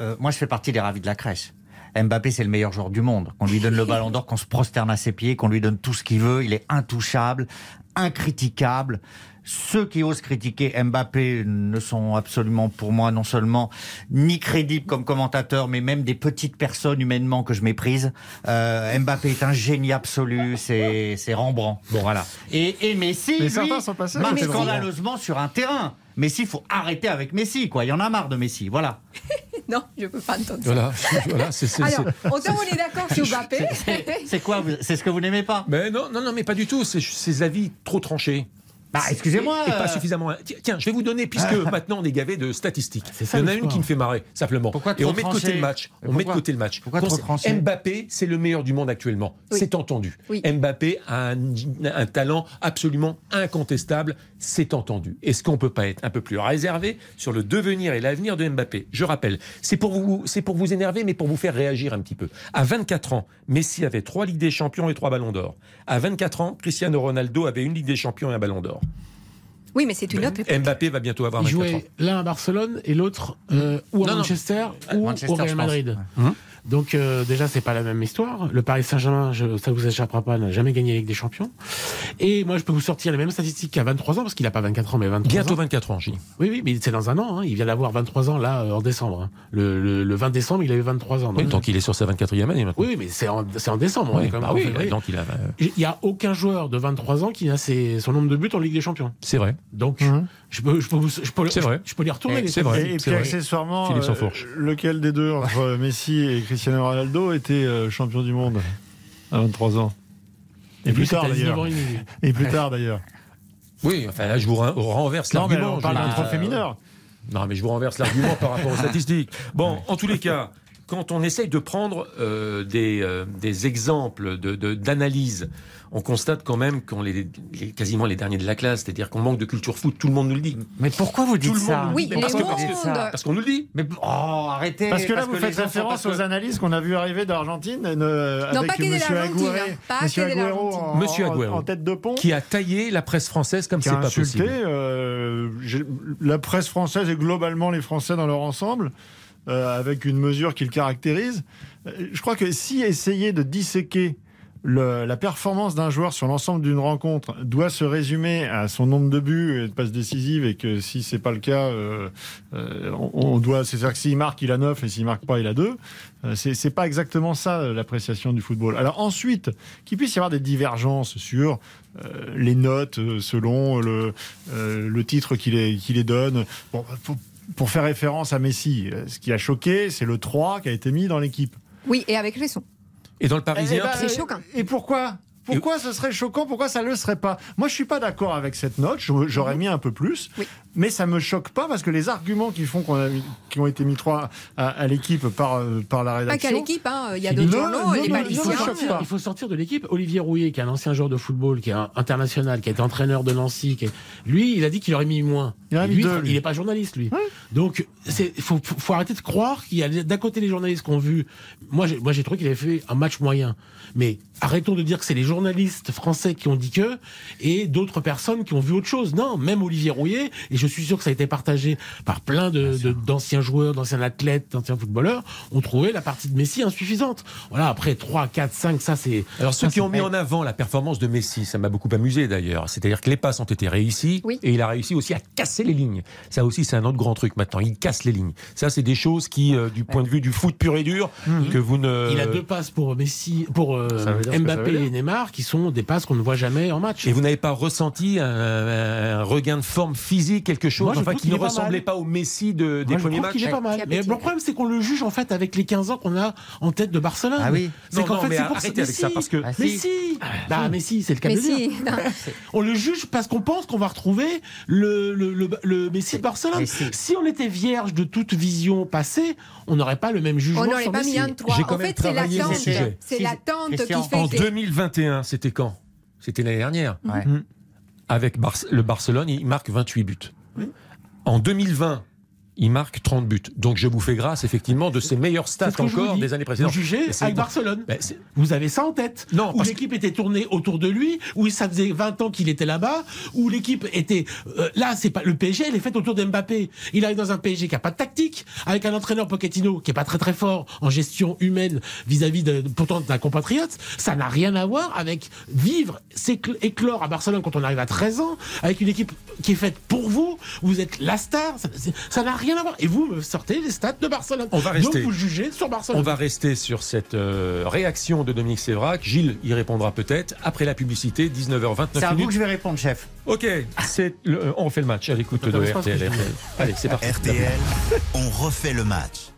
euh, moi je fais partie des ravis de la crèche. Mbappé, c'est le meilleur joueur du monde. Qu'on lui donne le ballon d'or, qu'on se prosterne à ses pieds, qu'on lui donne tout ce qu'il veut. Il est intouchable, incritiquable. Ceux qui osent critiquer Mbappé ne sont absolument, pour moi, non seulement ni crédibles comme commentateurs, mais même des petites personnes humainement que je méprise. Euh, Mbappé est un génie absolu, c'est c'est Rembrandt. Bon, voilà. Et, et Messi, Mais lui, sont passés marche Rembrandt. scandaleusement sur un terrain. Messi, il faut arrêter avec Messi, quoi. Il y en a marre de Messi, voilà. Non, je peux pas entendre ça. Voilà, voilà, c'est c'est- Alors, autant on est d'accord sur Mbappé. C'est quoi C'est ce que vous n'aimez pas? Mais non, non, non, mais pas du tout. C'est ses avis trop tranchés. Bah, excusez-moi. Et pas euh, suffisamment. Tiens, je vais vous donner, puisque maintenant on est gavé de statistiques. ça, Il y en a une qui me fait marrer, simplement. Pourquoi Et on met de côté le match. On met de côté le match. pourquoi Mbappé, c'est le meilleur du monde actuellement. Oui. C'est entendu. Oui. Mbappé a un, un talent absolument incontestable. C'est entendu. Est-ce qu'on peut pas être un peu plus réservé sur le devenir et l'avenir de Mbappé? Je rappelle, c'est pour vous, c'est pour vous énerver, mais pour vous faire réagir un petit peu. À 24 ans, Messi avait trois Ligues des Champions et trois Ballons d'Or. À 24 ans, Cristiano Ronaldo avait une Ligue des Champions et un Ballon d'Or. Oui, mais c'est une autre époque. Mbappé va bientôt avoir Ils 24 ans. jouaient l'un à Barcelone et l'autre euh, ou à Non, non. Manchester ou Manchester, au Real je pense. Madrid. Hum. Donc euh, déjà c'est pas la même histoire. Le Paris Saint-Germain, je- ça vous échappera pas, n'a jamais gagné Ligue des Champions. Et moi je peux vous sortir les mêmes statistiques qu'à 23 ans parce qu'il a pas 24 ans mais 23 Bientôt ans. 24 ans, Gilles. Oui oui, mais c'est dans un an. hein. Il vient d'avoir 23 ans là euh, en décembre. hein. Le, le- le 20 décembre, il avait 23 ans. Oui, Donc- il est sur sa 24e année maintenant. oui, oui, mais c'est en, c'est en décembre. on Oui, est quand même bah en oui, donc il a. Il y a aucun joueur de 23 ans qui a ses- son nombre de buts en Ligue des Champions. C'est vrai. Donc Mhm. Je peux, je peux, vous- je peux, C'est vrai. je peux les retourner. Eh, c'est vrai. Et, puis vrai. accessoirement, Philippe euh, lequel des deux, entre Messi et Cristiano Ronaldo, était euh, champion du monde à 23 ans? Et plus tard à 19 d'ailleurs. et plus tard d'ailleurs. Oui, enfin là, je vous ren- renverse Non, mais l'argument. on parle d'un trophée mineur. Non, mais je vous renverse l'argument par rapport aux statistiques. Bon, en tous les cas, quand on essaye de prendre euh, des, euh, des exemples de- de- d'analyse, on constate quand même qu'on est les, quasiment les derniers de la classe, c'est-à-dire qu'on manque de culture foot. Tout le monde nous le dit. Mais pourquoi vous dites Tout le ça Oui, parce, que, parce, que, mondes. parce qu'on nous le dit. Mais oh, arrêtez. Parce que là, vous faites référence aux analyses qu'on a vu arriver d'Argentine euh, Non, avec pas de Monsieur Agüero, hein. Monsieur de Agüero en, Monsieur en- Agüero. en tête de pont. Qui a taillé la presse française comme c'est pas possible. euh, la presse française et globalement les Français dans leur ensemble, euh, avec une mesure qui le caractérise. Euh, Je crois que si essayer de disséquer la performance d'un joueur sur l'ensemble d'une rencontre doit se résumer à son nombre de buts et de passes décisives et que si c'est pas le cas, euh, on, doit, c'est-à-dire que s'il marque, il a 9 et s'il marque pas, il a 2. Euh, c'est, pas exactement ça l'appréciation du football. Alors ensuite, qu'il puisse y avoir des divergences sur les notes selon le, titre qui les, les donne. Bon, pour, faire référence à Messi, euh, ce qui a choqué, c'est le 3 qui a été mis dans l'équipe. Oui, et avec raison. Et dans le Parisien, Eh ben, C'est choquant. Et pourquoi? Pourquoi ce serait choquant Pourquoi ça ne le serait pas? Moi, je suis pas d'accord avec cette note. J'aurais mis un peu plus. Oui. Mais ça me choque pas parce que les arguments qui font qu'on a mis- qui ont été mis trois à, à l'équipe par, euh, par la Pas rédaction. qu'à l'équipe, hein. il y a d'autres Non, journaux, non, non, il faut sortir, pas. il faut sortir de l'équipe. Olivier Rouillet, qui est un ancien joueur de football, qui est un international, qui a été entraîneur de Nancy, qui est- lui, il a dit qu'il aurait mis moins. Il a mis lui, deux, lui. il n'est pas journaliste, lui. Donc, il faut, faut- faut arrêter de croire qu'il y a d'un côté les journalistes qui ont vu. Moi, j'ai moi, j'ai trouvé qu'il avait fait un match moyen. Mais arrêtons de dire que c'est les journalistes français qui ont dit que et d'autres personnes qui ont vu autre chose. Non, même Olivier Rouillet, et je suis sûr que ça a été partagé par plein de- de- d'anciens joueurs, d'anciens athlètes, d'anciens footballeurs, ont trouvé la partie de Messi insuffisante. Voilà, après 3, 4, 5, ça c'est. Alors ceux ça, qui ont mis en avant la performance de Messi, ça m'a beaucoup amusé d'ailleurs. C'est-à-dire que les passes ont été réussies Oui. et il a réussi aussi à casser les lignes. Ça aussi c'est un autre grand truc maintenant. Il casse les lignes. Ça c'est des choses qui, euh, du point de vue du foot pur et dur, que vous ne. Il a deux passes pour Messi, pour euh, Mbappé et Neymar, qui sont des passes qu'on ne voit jamais en match. Et vous n'avez pas ressenti un, un regain de forme physique, quelque chose, Moi, enfin qui ne pas ressemblait mal. pas au Messi de, des Moi, premiers matchs est pas mal. Mais le problème, c'est qu'on le juge en fait avec les 15 ans qu'on a en tête de Barcelone. Ah oui. C'est Non, qu'en fait, mais c'est pour arrêtez avec ça, parce que- Ah, Mais si. si Bah, mais si, c'est le cas de dire. On le juge parce qu'on pense qu'on va retrouver le, le, le, le Messi de Barcelone. Si. On était vierge de toute vision passée, on n'aurait pas le même jugement On n'aurait pas Messi. mis un 3. J'ai quand En fait, c'est l'attente qui Christian. fait En que. 2021, c'était quand? C'était l'année dernière. Ouais. Avec Bar- le Barcelone, il marque 28 buts. En 2020, il marque 30 buts. Donc je vous fais grâce effectivement de ses meilleures C'est stats vous encore des années Vous précédentes. jugez Mais c'est- avec Barcelone. Ben, Vous avez ça en tête Non, Où l'équipe était tournée autour de lui, où ça faisait 20 ans qu'il était là-bas, où l'équipe était... euh, là, c'est pas le PSG, elle est faite autour d'Mbappé. Il arrive dans un PSG qui a pas de tactique, avec un entraîneur Pochettino qui est pas très très fort en gestion humaine vis-à-vis de, pourtant d'un compatriote. Ça n'a rien à voir avec vivre, éclore à Barcelone quand on arrive à 13 ans, avec une équipe qui est faite pour vous. Vous êtes la star. Ça n'a rien à voir. Et vous me sortez les stats de Barcelone. On va rester. Donc vous jugez sur Barcelone. On va rester sur cette euh, réaction de Dominique Sévrac. Gilles y répondra peut-être après la publicité, 19h29 C'est à vous minutes. que je vais répondre, chef. Ok, c'est le- euh, on refait le match à l'écoute de RTL. Allez, c'est parti. RTL, on refait le match.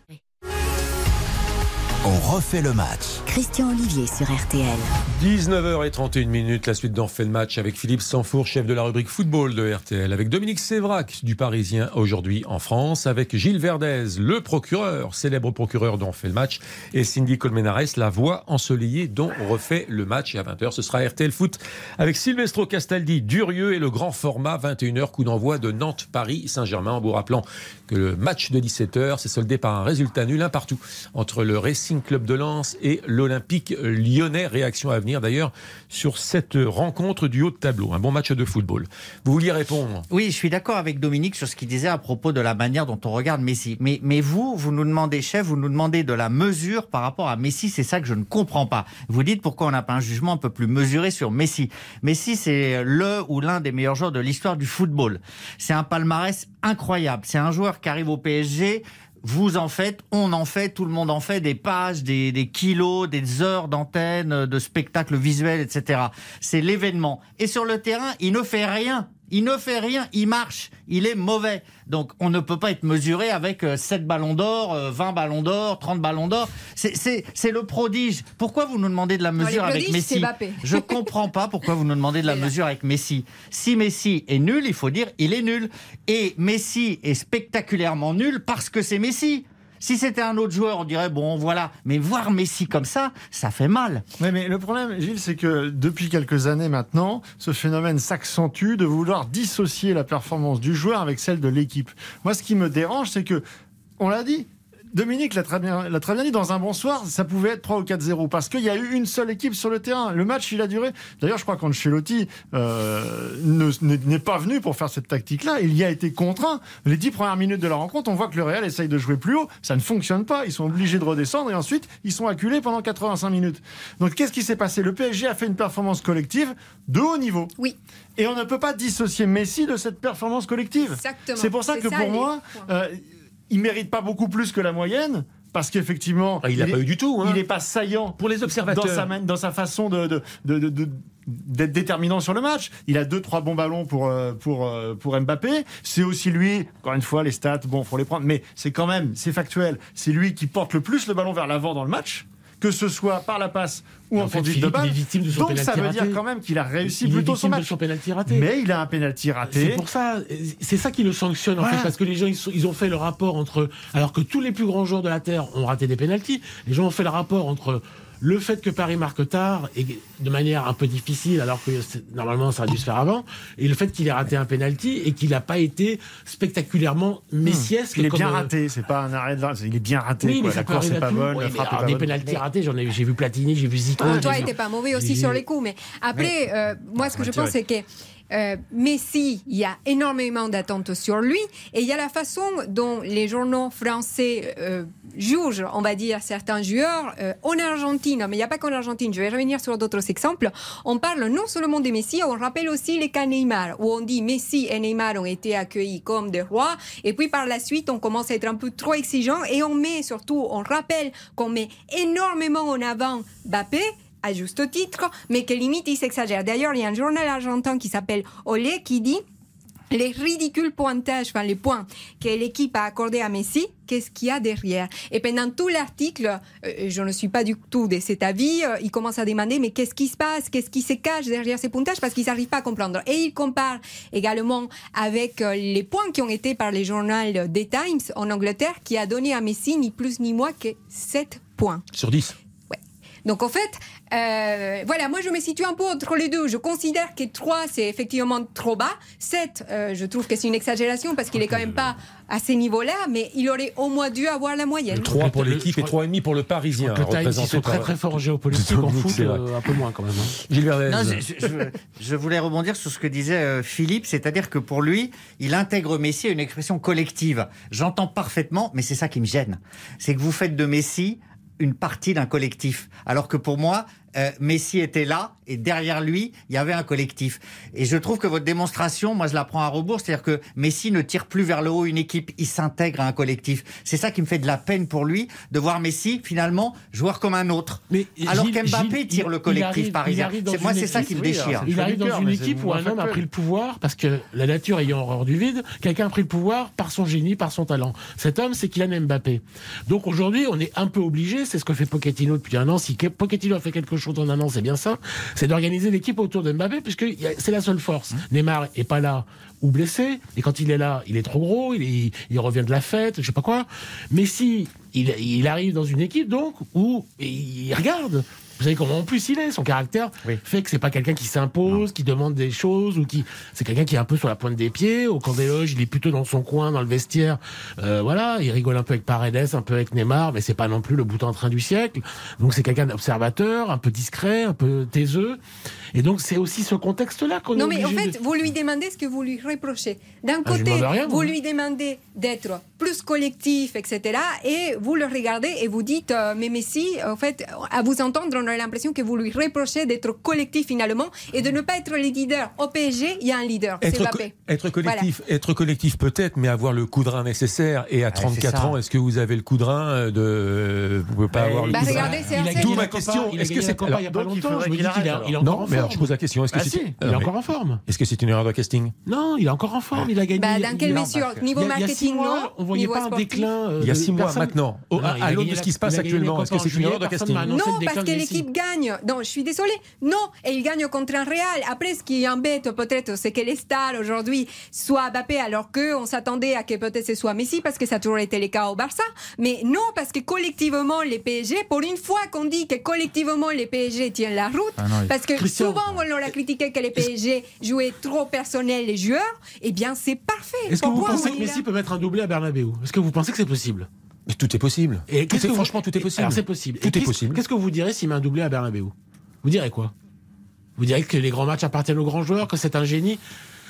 On refait le match. Christian Olivier sur RTL. 19h31 minutes, la suite d'en fait le match avec Philippe Sanfour, chef de la rubrique football de RTL, avec Dominique Sévrac du Parisien aujourd'hui en France, avec Gilles Verdez, le procureur, célèbre procureur dont fait le match, et Cindy Colmenares, la voix ensoleillée dont refait le match. Et à 20h, ce sera RTL Foot avec Silvestro Castaldi, Durieux et le grand format 21h, coup d'envoi de Nantes-Paris Saint-Germain, en vous rappelant que le match de 17h s'est soldé par un résultat nul, un partout, entre le Racing Club de Lens et l'Olympique lyonnais. Réaction à venir d'ailleurs sur cette rencontre du haut de tableau. Un bon match de football. Vous vouliez répondre? Oui, je suis d'accord avec Dominique sur ce qu'il disait à propos de la manière dont on regarde Messi. Mais, mais vous, vous nous demandez, chef, vous nous demandez de la mesure par rapport à Messi. C'est ça que je ne comprends pas. Vous dites pourquoi on n'a pas un jugement un peu plus mesuré sur Messi. Messi, c'est le ou l'un des meilleurs joueurs de l'histoire du football. C'est un palmarès incroyable. C'est un joueur qui arrive au PSG vous en faites, on en fait, tout le monde en fait, des pages, des, des kilos, des heures d'antenne, de spectacles visuels, etc. C'est l'événement. Et sur le terrain, il ne fait rien. Il ne fait rien, il marche, il est mauvais. Donc on ne peut pas être mesuré avec 7 ballons d'or, 20 ballons d'or, 30 ballons d'or. C'est le prodige. Pourquoi vous nous demandez de la mesure non, avec Messi Je comprends pas pourquoi vous nous demandez de la mesure avec Messi. Si Messi est nul, il faut dire il est nul. Et Messi est spectaculairement nul parce que c'est Messi. Si c'était un autre joueur, on dirait bon, voilà. Mais voir Messi comme ça, ça fait mal. Mais le problème, Gilles, c'est que depuis quelques années maintenant, ce phénomène s'accentue de vouloir dissocier la performance du joueur avec celle de l'équipe. Moi, ce qui me dérange, c'est que, on l'a dit, Dominique l'a très, bien, l'a très bien dit, dans un bon soir, ça pouvait être 3 ou 4-0, parce qu'il y a eu une seule équipe sur le terrain. Le match, il a duré. D'ailleurs, je crois qu'Ancelotti euh, n'est pas venu pour faire cette tactique-là. Il y a été contraint. Les 10 premières minutes de la rencontre, on voit que le Real essaye de jouer plus haut. Ça ne fonctionne pas. Ils sont obligés de redescendre et ensuite, ils sont acculés pendant 85 minutes. Donc, qu'est-ce qui s'est passé? Le PSG a fait une performance collective de haut niveau. Oui. Et on ne peut pas dissocier Messi de cette performance collective. Exactement. C'est pour ça C'est que ça, pour moi, euh, il mérite pas beaucoup plus que la moyenne. Parce qu'effectivement, Ah, il est- pas eu du tout, hein. Il n'est pas saillant Pour les observateurs. dans sa, man- dans sa façon de, de- de- de- de- d'être déterminant sur le match. Il a deux, trois bons ballons pour, euh, pour, euh, pour Mbappé. C'est aussi lui, encore une fois, les stats, bon, faut les prendre, mais c'est quand même, c'est factuel. C'est lui qui porte le plus le ballon vers l'avant dans le match, que ce soit par la passe ou en, en fait, conduite de balle. son Donc ça veut dire quand même qu'il a réussi Il plutôt son de match. son raté. Mais il a un pénalty raté. C'est pour ça, c'est ça qui le sanctionne en fait, parce que les gens ils, sont- ils ont fait le rapport entre, alors que tous les plus grands joueurs de la terre ont raté des pénalties, les gens ont fait le rapport entre le fait que Paris marque tard et de manière un peu difficile, alors que normalement ça a dû se faire avant, et le fait qu'il ait raté un penalty et qu'il n'a pas été spectaculairement messiesque. Hmm. Il est comme, bien euh, raté, c'est pas un arrêt de il est bien raté. Oui, quoi. mais ça La peut course arriver n'est à pas tout. bonne, Ouais, la frappe est alors, pas des bonne. pénaltys ratés, j'en ai, j'ai vu Platini, j'ai vu Zico. Ah, toi, n'était pas mauvais aussi sur les coups. Mais après, euh, moi, ce que je pense, c'est que euh, Messi, il y a énormément d'attentes sur lui. Et il y a la façon dont les journaux français euh, jugent, on va dire, certains joueurs. Euh, en Argentine, mais il n'y a pas qu'en Argentine, je vais revenir sur d'autres exemples. On parle non seulement de Messi, on rappelle aussi les cas Neymar, où on dit Messi et Neymar ont été accueillis comme des rois. Et puis par la suite, on commence à être un peu trop exigeant et on met surtout, on rappelle qu'on met énormément en avant Mbappé à juste titre, mais que limite il s'exagère. D'ailleurs, il y a un journal argentin qui s'appelle Olé qui dit les ridicules pointages, enfin les points que l'équipe a accordés à Messi, qu'est-ce qu'il y a derrière? Et pendant tout l'article, euh, je ne suis pas du tout de cet avis, euh, il commence à demander mais qu'est-ce qui se passe? Qu'est-ce qui se cache derrière ces pointages? Parce qu'ils n'arrivent pas à comprendre. Et il compare également avec euh, les points qui ont été par les journaux des Times en Angleterre, qui a donné à Messi ni plus ni moins que 7 points. Sur 10. Donc en fait, euh, voilà, moi je me situe un peu entre les deux. Je considère que 3 c'est effectivement trop bas. 7, euh, je trouve que c'est une exagération parce qu'il est quand même pas à ces niveaux-là, mais il aurait au moins dû avoir la moyenne. 3 pour Le- l'équipe et 3,5 pour le Parisien. Le Times, ils sont très très forts en géopolitique, en foot, euh, un peu moins quand même. hein. Gilles Verdez. Non, je, je- je- je voulais rebondir sur ce que disait euh, Philippe, c'est-à-dire que pour lui, il intègre Messi à une expression collective. J'entends parfaitement, mais c'est ça qui me gêne. C'est que vous faites de Messi une partie d'un collectif. Alors que pour moi, euh, Messi était là et derrière lui, il y avait un collectif. Et je trouve que votre démonstration, moi, je la prends à rebours, c'est-à-dire que Messi ne tire plus vers le haut une équipe, il s'intègre à un collectif. C'est ça qui me fait de la peine pour lui, de voir Messi, finalement, joueur comme un autre. Mais Alors qu'Mbappé tire il- le collectif arrive- parisien. arrive dans C'est- Moi, c'est ça qui me déchire. Il arrive dans une équipe où un homme a pris le pouvoir parce que la nature ayant horreur du vide, quelqu'un a pris le pouvoir par son génie, par son talent. Cet homme, c'est Kylian Mbappé. Donc aujourd'hui, on est un peu obligé, c'est ce que fait Pochettino depuis un an. Si Pochettino a fait quelque chose en un an, c'est bien ça, c'est d'organiser l'équipe autour de Mbappé, puisque c'est la seule force. Neymar est pas là ou blessé, et quand il est là, il est trop gros, il, est- il revient de la fête, je sais pas quoi. Mais si il, il arrive dans une équipe donc où il regarde. Vous savez comment en plus il est, son caractère fait que c'est pas quelqu'un qui s'impose, qui demande des choses ou qui c'est quelqu'un qui est un peu sur la pointe des pieds. Au camp des loges, il est plutôt dans son coin, dans le vestiaire. Euh, voilà, il rigole un peu avec Paredes, un peu avec Neymar, mais c'est pas non plus le bout en train du siècle. Donc c'est quelqu'un d'observateur, un peu discret, un peu taiseux. Et donc c'est aussi ce contexte-là qu'on est Non, mais en fait, de- vous lui demandez ce que vous lui reprochez. D'un Ah, côté, vous lui demandez d'être plus collectif, etc. Et vous le regardez et vous dites, euh, mais Messi, en fait, à vous entendre, on a l'impression que vous lui reprochez d'être collectif finalement et de ne pas être le leader. Au PSG, il y a un leader, c'est Être, co- être collectif, Voilà. être collectif peut-être, mais avoir le coup de rein nécessaire. Et à 34 ça. ans, est-ce que vous avez le coup de rein euh, de Vous pouvez pas avoir le Bah, de rein. Il a D'où ma question. il a Est-ce que c'est il y a pas il longtemps il est Non, en mais alors je forme. pose la question. Est-ce que Ah c'est si, il est encore en forme. Est-ce que c'est une erreur de casting? Non, il est encore en forme. Il a gagné. Bah, dans quelle mesure Niveau marketing, non On voyait pas un sportif déclin. euh, Il y a six mois personne- maintenant. Au- Non, à a l'aune de ce qui se passe actuellement, est-ce que c'est une erreur de casting Non, parce que l'équipe gagne. Non, je suis désolée. Non, et il gagne contre un Real. Après, ce qui embête peut-être, c'est que les stars aujourd'hui soient Mbappé, alors qu'on s'attendait à que peut-être ce soit Messi, parce que ça a toujours été le cas au Barça. Mais non, parce que collectivement, les PSG, pour une fois qu'on dit que collectivement, les PSG tiennent la route, Ah non, parce que Christian. souvent, on leur a critiqué que les PSG jouaient trop personnel les joueurs, eh bien, c'est parfait. Est-ce que vous pensez que Messi peut mettre un doublé à Bernabeu Est-ce que vous pensez que c'est possible? Mais Tout est possible. Et Tout qu'est-ce est- que vous- franchement, tout est possible. Alors c'est possible. Tout Et est qu'est-ce- possible. Qu'est-ce que vous direz s'il met un doublé à Bernabeu? Vous direz quoi? Vous direz que les grands matchs appartiennent aux grands joueurs, que c'est un génie.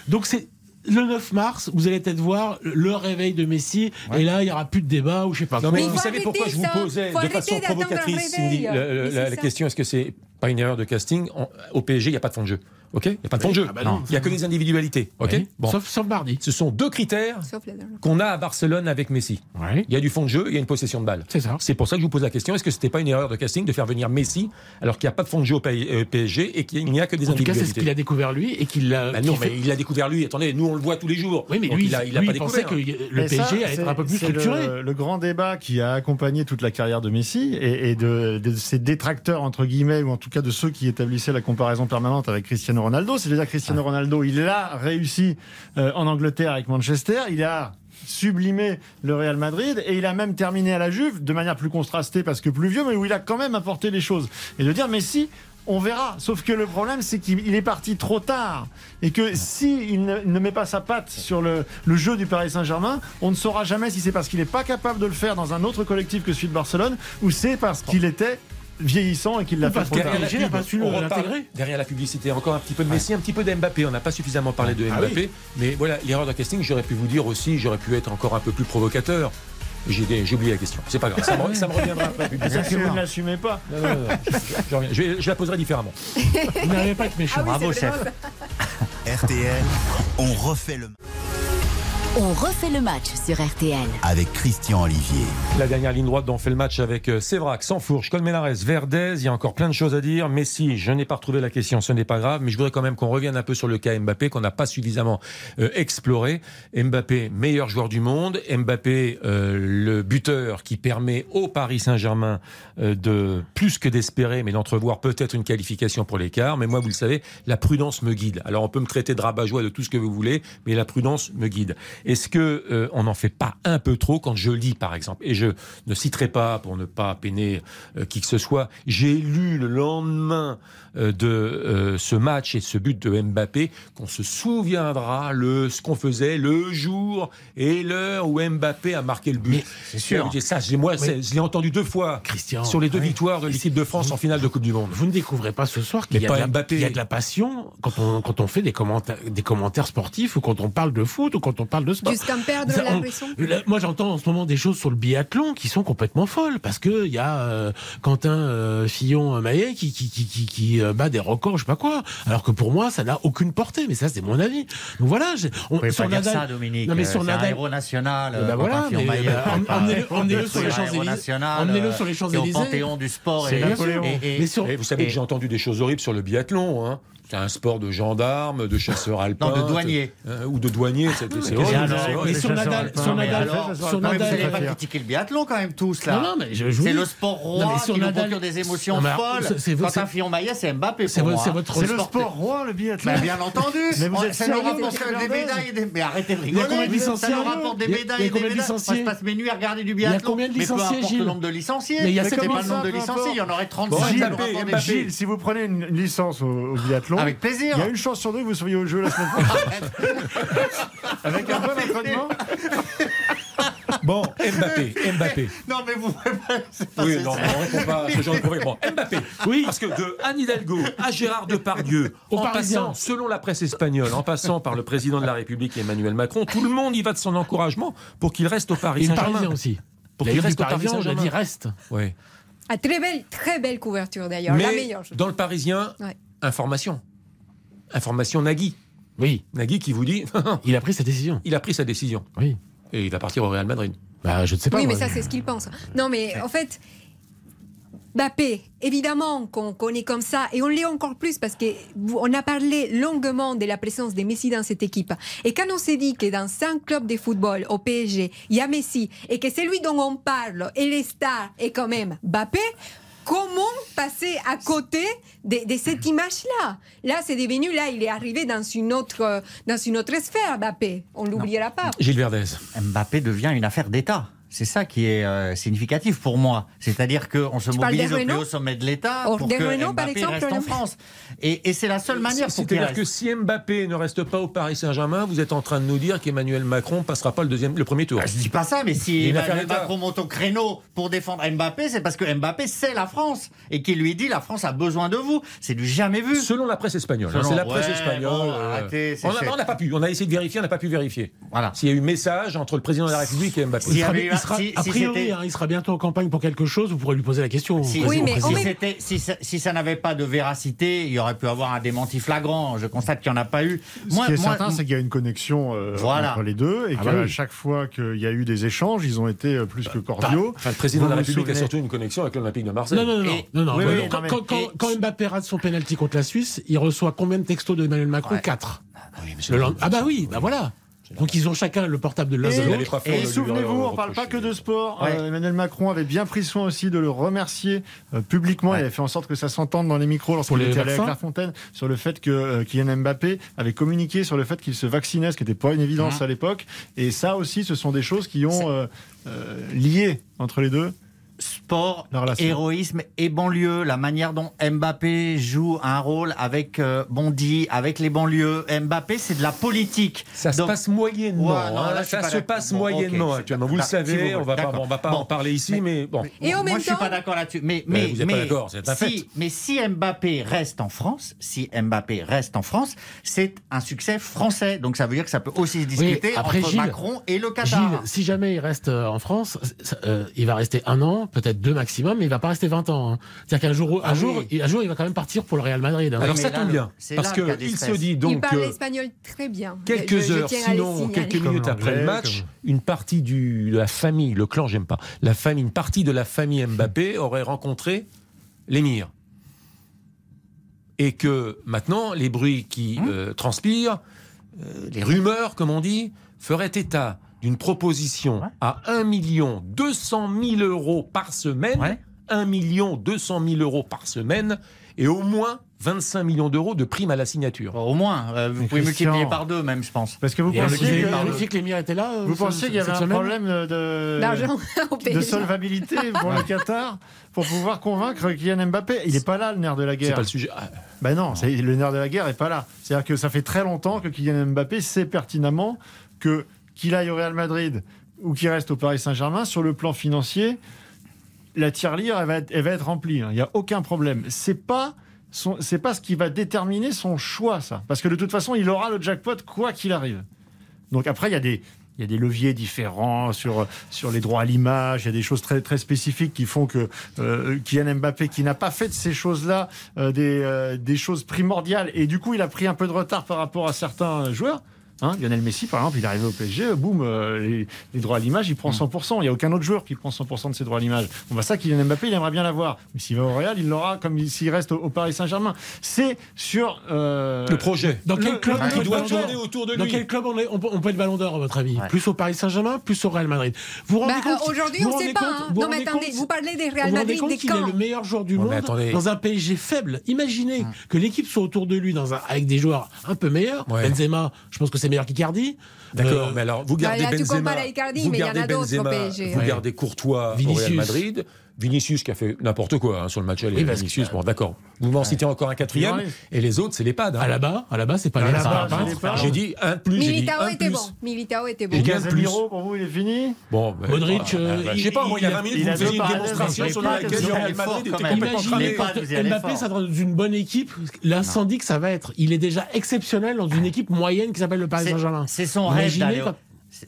Donc c'est le 9 mars, vous allez peut-être voir le réveil de Messi, et là il y aura plus de débat ou je sais pas Non, mais vous savez pourquoi je vous posais Faut de façon provocatrice. Cindy, la, la question est-ce que c'est pas une erreur de casting? En- Au PSG, il n'y a pas de fond de jeu. Ok Il n'y a pas de fond de jeu. Ah bah non. Il n'y a que des individualités. Ok Oui. Bon. Sauf, sauf Bardi. Ce sont deux critères la qu'on a à Barcelone avec Messi. Ouais. Il y a du fond de jeu, il y a une possession de balle. C'est ça. C'est pour ça que je vous pose la question est-ce que c'était pas une erreur de casting de faire venir Messi alors qu'il n'y a pas de fond de jeu au P- euh, PSG et qu'il n'y a que des En tout cas, c'est ce individualités qu'il a découvert lui et qu'il l'a. Bah non, fait- mais il a découvert lui. Attendez, nous on le voit tous les jours. Oui, mais Donc lui, il a, il a lui, pas il pensait découvert. que le Et ça, PSG allait être un peu plus structuré. Le, le grand débat qui a accompagné toute la carrière de Messi et, et de, de ses détracteurs, entre guillemets, ou en tout cas de ceux qui établissaient la comparaison permanente avec Cristiano Ronaldo. C'est-à-dire Cristiano Ronaldo, il a réussi euh, en Angleterre avec Manchester, il a sublimé le Real Madrid et il a même terminé à la Juve de manière plus contrastée parce que plus vieux, mais où il a quand même apporté les choses. Et de dire Messi, on verra. Sauf que le problème, c'est qu'il il est parti trop tard. Et que si il ne, ne met pas sa patte sur le, le jeu du Paris Saint-Germain, on ne saura jamais si c'est parce qu'il n'est pas capable de le faire dans un autre collectif que celui de Barcelone ou c'est parce qu'il était vieillissant et qu'il l'a fait trop tard. derrière la publicité. Encore un petit peu de Messi, un petit peu d'Mbappé. On n'a pas suffisamment parlé de Ah Mbappé. oui. Mais voilà, l'erreur de casting, j'aurais pu vous dire aussi, j'aurais pu être encore un peu plus provocateur. J'ai j'ai oublié la question. C'est pas grave. Ça me, ça me reviendra après la C'est publicité. parce que vous ne l'assumez pas. Non, non, non, non. Je, je reviens. Je vais- je la poserai différemment. Vous n'arrivez pas à être méchant. Ah oui, Bravo, chef. ça. RTL, on refait le On refait le match sur RTL. avec Christian Olivier. La dernière ligne droite dont on fait le match avec euh, Sévrac, Sansfourche, Colmenares, Verdez. Il y a encore plein de choses à dire. Messi, je n'ai pas retrouvé la question, ce n'est pas grave, mais je voudrais quand même qu'on revienne un peu sur le cas Mbappé qu'on n'a pas suffisamment euh, exploré. Mbappé, meilleur joueur du monde. Mbappé, euh, le buteur qui permet au Paris Saint-Germain euh, de plus que d'espérer, mais d'entrevoir peut-être une qualification pour l'écart. Mais moi, vous le savez, la prudence me guide. Alors on peut me traiter de rabat-joie de tout ce que vous voulez, mais la prudence me guide. Est-ce que euh, on n'en fait pas un peu trop quand je lis, par exemple? Et je ne citerai pas pour ne pas peiner euh, qui que ce soit. J'ai lu le lendemain euh, de ce match et ce but de Mbappé qu'on se souviendra le ce qu'on faisait le jour et l'heure où Mbappé a marqué le but. c'est sûr. Ça, moi, c'est- je l'ai entendu deux fois Christian, sur les deux oui. victoires de l'équipe de France en finale de Coupe du Monde. Vous ne découvrez pas ce soir qu'il y, y a de la passion quand on, quand on fait des commentaires, des commentaires sportifs ou quand on parle de foot ou quand on parle de sport. Jusqu'à me perdre Ça, la on- raison. Là, moi, j'entends en ce moment des choses sur le biathlon qui sont complètement folles parce que il y a euh, Quentin euh, Fillon-Maillet qui qui qui qui, qui, euh, bat des records, je sais pas quoi. Alors que pour moi, ça n'a aucune portée. Mais ça, c'est mon avis. Donc voilà. j'ai- On, sur pas dire Nadal- ça, Dominique. Non, mais Euh, sur c'est un Nadal. héros national. Eh ben euh, voilà, bah, pas- emmenez-le- sur les Champs-Élysées. Emmenez-le euh, sur les est au Champs-Élysées. panthéon du sport. Et- et- et- Mais sur- Et vous savez et- que j'ai entendu des choses horribles sur le biathlon. Hein. C'est un sport de gendarmes, de chasseurs alpins. Non, de douaniers. euh, ou de douaniers. C'est horrible. Mais sur Nadal, sur Nadal, alors, sur non, mais vous Nadal, n'allez pas critiquer le biathlon quand même tous là. Non, non, mais je- c'est le sport Non, roi mais sur qui nous Nadal- procure des émotions Non, folles. c'est- Quentin c'est- Fillon-Maillet, c'est Mbappé c'est pour votre- moi. c'est votre- C'est le sport- roi, le biathlon. Mais bien entendu. Ça nous rapporte des médailles. et des- Mais arrêtez de rigoler. combien de Ça nous rapporte des médailles et des combien de médailles. Moi, je passe mes nuits à regarder du Il y a biathlon. combien de Mais peu licenciés, importe le Gilles nombre de licenciés. Mais il y a pas le nombre de licenciés. Il y en aurait Bon, 36. Mbappé, le rapport des Mbappé. Gilles, si vous prenez une licence au, au Avec plaisir. il y a une chance sur deux que vous soyez au jeu la semaine prochaine. Avec un bon entraînement. Bon, Mbappé, Mbappé. Non, mais vous. pas Oui, non, on répond pas à ce genre de problème. Bon, Mbappé. Oui. Parce que de Anne Hidalgo à Gérard Depardieu, Au en Parisien. passant, selon la presse espagnole, en passant par le président de la République Emmanuel Macron, tout le monde y va de son encouragement pour qu'il reste au Paris Saint-Germain. Parisien aussi. Pour qu'il reste au Paris Saint-Germain. dit reste. Oui. Ah, très belle, très belle couverture d'ailleurs, la meilleure. je dans le Parisien, Ouais. Information. Information Nagui. Oui, Nagui qui vous dit, il a pris sa décision. il a pris sa décision. Oui. Et il va partir au Real Madrid. Bah, je ne sais pas. oui, moi. mais ça, c'est ce qu'il pense. Non, mais en fait, Mbappé, évidemment qu'on connaît comme ça, et on l'est encore plus parce que vous- on a parlé longuement de la présence de Messi dans cette équipe. Et quand on s'est dit que dans cinq clubs de football au PSG, il y a Messi, et que celui dont on parle et les stars est quand même Mbappé, Comment passer à côté de, de cette image-là? Là, c'est devenu, là, il est arrivé dans une autre, euh, dans une autre sphère, Mbappé. On l'oubliera pas. Gilles Verdez. Mbappé devient une affaire d'État. C'est ça qui est euh, significatif pour moi. C'est-à-dire qu'on se Tu mobilise au plus haut sommet de l'État Oh, pour que Renault, par Mbappé exemple, reste en France. Et, et c'est la seule manière C'est-à-dire que si Mbappé ne reste pas au Paris Saint-Germain, vous êtes en train de nous dire qu'Emmanuel Macron passera pas le deuxième, le premier tour. Ah, je dis pas ça, mais si Emmanuel. Macron monte au créneau pour défendre Mbappé, c'est parce que Mbappé c'est la France et qu'il lui dit la France a besoin de vous. C'est du jamais vu. Selon la presse espagnole. hein, Selon- c'est la presse Ouais, espagnole. bon, euh, arrêtez, on n'a pas pu. On a essayé de vérifier, on n'a pas pu vérifier. Voilà. S'il y a eu message entre le président de la République et Mbappé. Sera, si- a priori, hein, il sera bientôt en campagne pour quelque chose. Vous pourrez lui poser la question. Si, Oui, mais si, met- c'était- si ça, si ça n'avait pas de véracité, il y aurait pu avoir un démenti flagrant. Je constate qu'il n'y en a pas eu. Ce qui est certain, c'est qu'il y a une connexion euh, Voilà. entre les deux et Ah qu'à bah oui. chaque fois qu'il y a eu des écéchanges, ils ont été euh, plus que cordiaux. Enfin, le président Vous de la République a surtout une connexion avec l'Olympique de Marseille. Non, non, non. Et- non, non, oui, non, oui, non. non, Quand, mais- quand- quand- quand Mbappé rate son penalty contre la Suisse, il reçoit combien de textos de Emmanuel Macron Ouais. Quatre. Oui, mais c'est Le Ah bah oui, bah voilà. Donc ils ont chacun le portable de l'un Et, de l'autre. souvenez-vous, on reprocher. parle pas que de sport. Ouais. Euh, Emmanuel Macron avait bien pris soin aussi de le remercier euh, publiquement. Ouais. Il avait fait en sorte que ça s'entende dans les micros lorsqu'il était allé avec vaccins La Fontaine sur le fait que euh, Kylian Mbappé avait communiqué sur le fait qu'il se vaccinait, ce qui n'était pas une évidence Mhm. à l'époque. Et ça aussi, ce sont des choses qui ont euh, euh, lié entre les deux. Sport, héroïsme et banlieue, la manière dont Mbappé joue un rôle avec euh, Bondy, avec les banlieues. Mbappé, c'est de la politique. Ça se passe moyennement. Ouais, non, hein. là, ça pas se passe Bon, moyennement actuellement. Vous le D'accord, si vous savez, on va pas, on va pas Bon. en parler ici, mais bon. Et en même Moi, je suis temps- pas d'accord là-dessus. Mais, mais, vous êtes pas mais d'accord, c'est un si, mais si Mbappé reste en France, si Mbappé reste en France, c'est un succès français. Donc ça veut dire que ça peut aussi se discuter après, entre Gilles- Macron et le Qatar. Gilles, si jamais il reste euh, en France, euh, il va rester un an, peut-être deux maximum, mais il va pas rester 20 ans. hein. C'est-à-dire qu'un jour, un, Ah jour, oui. il- un jour, il va quand même partir pour le Real Madrid. hein. Alors mais ça tombe bien, c'est parce qu'il se dit il donc parle euh, espagnol très bien. quelques Je- heures, sinon quelques minutes après le match, comme- une partie du, de la famille, le clan, j'aime pas, la famille, une partie de la famille Mbappé aurait rencontré l'émir. Et que maintenant, les bruits qui Hein euh, transpirent, euh, les rumeurs, comme on dit, feraient état d'une proposition Ouais. à 1 million 200 000 euros par semaine, Ouais. 1 million 200 000 euros par semaine, et au moins 25 millions d'euros de primes à la signature. Au moins, euh, vous Mais pouvez Christian- multiplier par deux même, je pense. Parce que vous vérifier- que, vérifier que l'émir était là. euh, vous pensiez qu'il y avait un semaine problème de, solvabilité pour le Qatar pour pouvoir convaincre Kylian Mbappé? Il n'est pas là, le nerf de la C'est guerre. pas le sujet. Ah, Ben non, c'est- le nerf de la guerre n'est pas là. C'est-à-dire que ça fait très longtemps que Kylian Mbappé sait pertinemment que qu'il aille au Real Madrid ou qu'il reste au Paris Saint-Germain, sur le plan financier, la tirelire, elle va être, elle va être remplie. hein. Il n'y a aucun problème. C'est pas c'est pas ce qui va déterminer son choix, ça. Parce que de toute façon, il aura le jackpot quoi qu'il arrive. Donc après, il y a des Il y a des leviers différents sur, sur les droits à l'image. Il y a des choses très, très spécifiques qui font que euh, Kylian Mbappé, qui n'a pas fait de ces choses-là euh, euh, des choses primordiales, et du coup, il a pris un peu de retard par rapport à certains joueurs. Hein, Lionel Messi, par exemple, il est arrivé au PSG, boum, euh, les, les droits à l'image, il prend 100%. Il n'y a aucun autre joueur qui prend 100% de ses droits à l'image. On va ça, Kylian Mbappé, il aimerait bien l'avoir. Mais s'il va au Real, il l'aura comme s'il reste au, au Paris Saint-Germain. C'est sur euh, Le projet. Dans quel club le- on peut doit être ballon tourner d'or autour de Dans lui. quel club on, est, on, peut, on peut être ballon d'or, à votre avis Plus au Paris Saint-Germain, plus au Real Madrid Vous vous rendez Bah, compte euh, Aujourd'hui, on ne sait pas. compte- hein. vous Non, mais rendez attendez, compte- vous parlez des Real vous Madrid, des qu'il est camps. le meilleur joueur du monde dans un PSG faible. Imaginez que l'équipe soit autour de lui dans un, avec des joueurs un peu meilleurs. Ouais. Benzema, je pense que c'est meilleur qu'Icardi. D'accord, Euh, mais alors vous Bah, gardez là, tu Benzema, Icardi, vous mais il y en a gardez d'autres au Benzema, PSG. vous Ouais. gardez Courtois au Vinicius. Real Madrid, Vinicius qui a fait n'importe quoi hein, sur le match aller. Oui, Vinicius, que- bon d'accord. Vous m'en citez encore un quatrième, et les autres c'est les pads. hein. À la bas, à la bas, c'est pas À les pads. J'ai dit un plus, Militao était bon. Militao était bon. Casemiro, pour vous, il est fini? Bon, ben, Modric, voilà. euh, il- je sais pas, moi, il y a il a- 20 minutes, il vous faisiez une démonstration sur laquelle que le Real Madrid était complètement Imaginez cramé. Mbappé sera dans une bonne équipe, l'incendie que ça va être. Il est déjà exceptionnel dans une équipe moyenne qui s'appelle le Paris C'est- Saint-Germain. C'est son rêve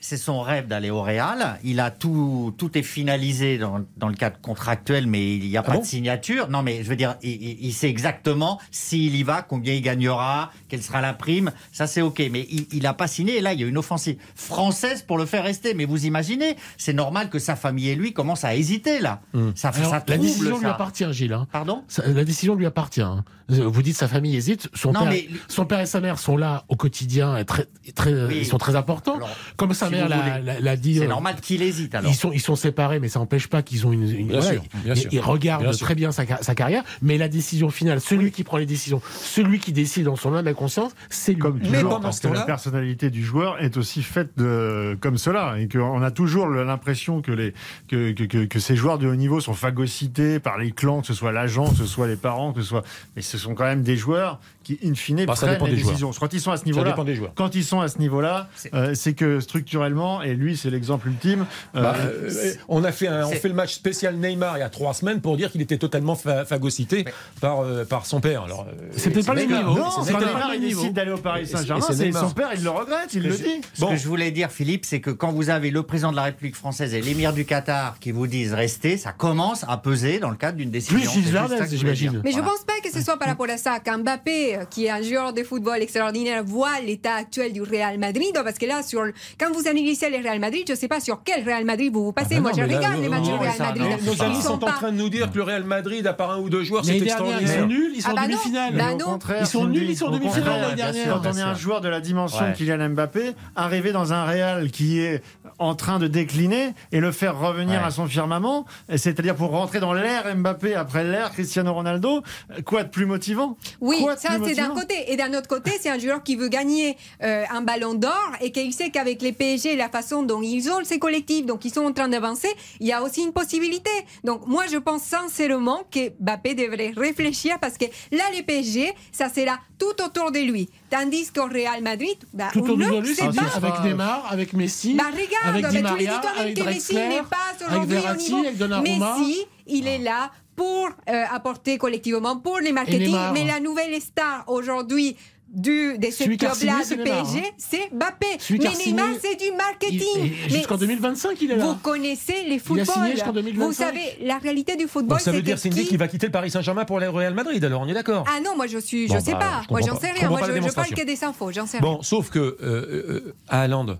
C'est- son rêve d'aller au Real. Il a tout, tout est finalisé dans, dans le cadre contractuel, mais il n'y a Ah pas bon? de signature. Non, mais je veux dire, il, sait exactement s'il y va, combien il gagnera, quelle sera la prime. Ça, c'est ok. Mais il n'a pas signé. Et là, il y a une offensive française pour le faire rester. Mais vous imaginez, c'est normal que sa famille et lui commencent à hésiter là. Ça, Alors, ça la décision lui appartient, Gilles. hein. Pardon? Ça- La décision lui appartient. hein. Vous dites sa famille hésite. Son, Non, père, mais- son père et sa mère sont là au quotidien, et très, très, Oui. ils sont très importants. Alors, Comme sa si mère vous l'a- voulez. l'a l'a dit. C'est euh, normal qu'il hésite alors. Ils sont, ils sont séparés, mais ça n'empêche pas qu'ils ont une. une- Bien sûr, bien ils, sûr. ils regardent Bien sûr. très bien sa, ca- sa carrière, mais la décision finale, celui qui prend les décisions, celui qui décide dans son âme et conscience, c'est lui. Comme Mais pendant parce ce que la personnalité du joueur est aussi faite de, comme cela, et qu'on a toujours l'impression que, les, que, que, que, que ces joueurs de haut niveau sont phagocytés par les clans, que ce soit l'agent, que ce soit les parents, que ce soit. Mais ce sont quand même des joueurs qui, in fine, Bah, prennent les des joueurs. décisions. Quand ils sont à ce Ça niveau-là, dépend des joueurs. quand ils sont à ce niveau-là, euh, c'est que structurellement, et lui, c'est l'exemple ultime. euh, Bah, euh, on a fait un, on fait le match spécial Neymar il y a trois semaines pour dire qu'il était totalement pha- phagocyté par euh, par son père. Alors euh, C'est peut-être pas le Neymar. niveau. non, c'est quand Neymar il décide d'aller au Paris Saint-Germain, c'est son père, il le regrette, il le dit. Ce Bon. que je voulais dire, Philippe, c'est que quand vous avez le président de la République française et l'émir du Qatar qui vous disent restez, ça commence à peser dans le cadre d'une décision. Plus j'imagine. Mais je pense pas que ce soit par rapport à ça. Mbappé, euh, qui est un joueur de football extraordinaire, voit l'état actuel du Real Madrid, parce que là, sur quand vous analysez le Real Madrid, je sais pas sur quel Real Madrid vous vous passez. Ah ben Moi, je là, regarde les matchs du Real Madrid. non, Nos Ils amis sont en train de nous dire que le Real Madrid, à part un ou deux joueurs, c'est dernière, ils extraordinaire. sont nuls, ils sont Ah bah en demi-finale. bah Ils sont nuls, ils sont en demi-finale l'année dernière. Quand on est un joueur de la dimension Kylian Mbappé, arriver dans un Real qui est en train de décliner et le faire revenir à son firmament, c'est-à-dire pour rentrer dans l'ère Mbappé après l'ère Cristiano Ronaldo, quoi de plus motivant? Oui, Quoi ça c'est d'un côté. Et d'un autre côté, c'est un joueur qui veut gagner euh, un ballon d'or et qu'il sait qu'avec les PSG, la façon dont ils ont ces collectifs, donc ils sont en train d'avancer, il y a aussi une possibilité. Donc moi, je pense sincèrement que Mbappé devrait réfléchir parce que là, les PSG, ça sera tout autour de lui. Tandis qu'au Real Madrid, bah, Tout on autour ne de lui, sait c'est pas. avec Neymar, avec Messi, Bah regarde, avec Di dis Maria, toi-même avec que Messi n'est pas avec au avec Donnarumma. Messi, il est là pour euh, apporter collectivement pour les marketing, Neymar. mais la nouvelle star aujourd'hui du, de ce club-là du PSG, hein. c'est Mbappé. Celui Mais Neymar, c'est du marketing. Jusqu'en 2025, il est là. vous connaissez les Il a footballs. signé jusqu'en 2025. Vous savez, la réalité du football, ça veut dire que Cindy qui- qu'il va quitter le Paris Saint-Germain pour le Real Madrid. Alors on est d'accord? Ah non, moi je suis, Bon, je sais bah, pas. je Moi j'en sais rien. Moi je, je parle que des infos. J'en sais rien. Bon, sauf que euh, euh, Haaland,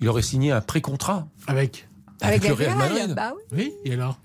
il aurait signé un pré-contrat Avec. avec, le le Real Madrid. bah oui. Oui, et alors?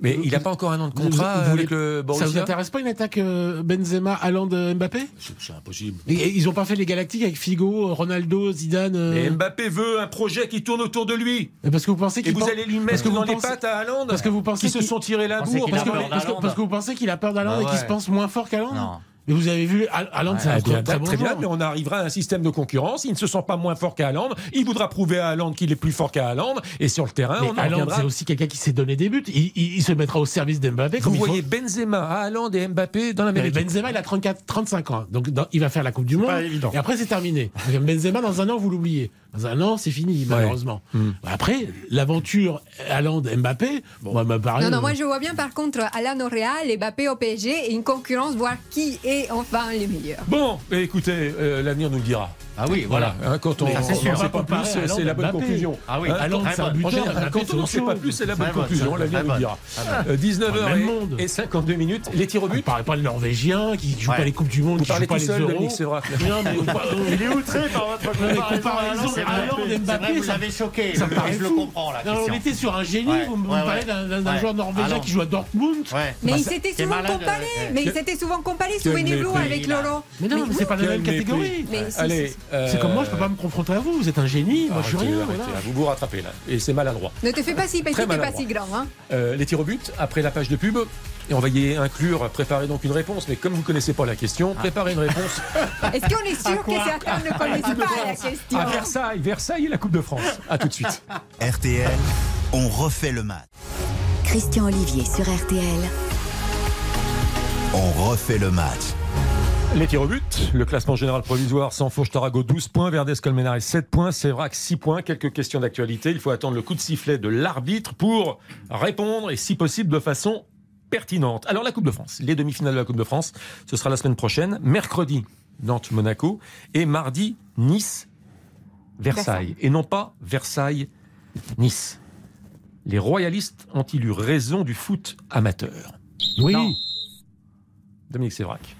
Mais il n'a pas encore un an de Vous- contrat vous voulez- avec le Ça vous Borussia. intéresse pas une attaque euh, Benzema, Haaland, euh, Mbappé? C'est impossible. Et- et Ils ont pas fait les Galactiques avec Figo, Ronaldo, Zidane. euh, Mais Mbappé veut un projet qui tourne autour de lui. mais Parce que vous pensez Et qu'il vous allez lui parce mettre que vous dans les pensez- pattes à Haaland Parce que vous pensez qui se sont tirés la bourre. parce que, parce parce vous pensez qu'il a peur d'Haaland Bah et qu'il se pense moins fort qu'Haaland? Non. Mais vous avez vu, Haaland, c'est un Ah, bien, très bon très bien, mais on arrivera à un système de concurrence. Il ne se sent pas moins fort qu'à Haaland. Il voudra prouver à Haaland qu'il est plus fort qu'à Haaland. Et sur le terrain, Mais on Haaland, c'est aussi quelqu'un qui s'est donné des buts. Il, il- il se mettra au service d'Mbappé. Vous il faut. voyez Benzema, Haaland et Mbappé dans la même Mais équipe. Benzema, il a 34, 35 ans. Donc, dans- il va faire la Coupe du Monde. pas évident. Et après, c'est terminé. Benzema, dans un an, vous l'oubliez. Dans un an, c'est fini, malheureusement. Hmm. Après, l'aventure Haaland-Mbappé, moi, me paraît. Non, non, moi je vois bien par contre Alain au Real et Mbappé au PSG et une concurrence, voir qui est enfin les meilleurs. Bon, écoutez, euh, l'avenir nous le dira. Ah oui, Voilà, voilà. hein, quand on Mais sûr. sait pas plus, c'est la bonne conclusion. Ah oui, Haaland, quand- on n'en sait pas plus, c'est la bonne conclusion, l'avenir nous dira. Très bonne. Euh, 19h Dans le même monde. et 52 minutes, les tirs au On but. parle pas de Norvégiens qui jouent Ouais. pas les Coupes du Monde, qui parlez pas les euros. Non, mais Il est outré par votre mais comparaison. Haaland Mbappé. vous ça l'avez choqué. ça paraît je le comprends, Non, on était sur un génie, Ouais, vous me ouais, parlez ouais. d'un joueur norvégien Haaland. qui joue à Dortmund. Ouais. Mais Bah, s'étaient qui est souvent euh, Mais ils s'étaient souvent comparés, Quel souvenez-vous, avec Laurent. Mais non, mais c'est pas la même catégorie. Mais Allez, si, si. C'est comme moi, je peux pas me confronter à vous. Vous êtes un génie, moi je suis Arrêtez, rien. arrêtez, voilà. là, vous vous rattrapez là, et c'est maladroit. Ne te fais pas si petit, pas si grand. Hein. Euh, les tirs au but, après la page de pub, et on va y inclure, préparer donc une réponse, mais comme vous ne connaissez pas la question, préparez une réponse Est-ce qu'on est sûr que certains ne connaissent pas la question à Versailles, Versailles et la Coupe de France. À tout de suite. RTL, on refait le match. Christian Olivier sur RTL. On refait le match. Les tirs au but, le classement général provisoire, sans fauche Tarago 12 points, Verdes Colmenares 7 points, Sévrac 6 points, quelques questions d'actualité. Il faut attendre le coup de sifflet de l'arbitre pour répondre et si possible de façon pertinente. Alors la Coupe de France, les demi-finales de la Coupe de France, ce sera la semaine prochaine, mercredi Nantes-Monaco et mardi Nice-Versailles. Et non pas Versailles-Nice. Les royalistes ont-ils eu raison du foot amateur? Oui, Non. Dominique Sévrac.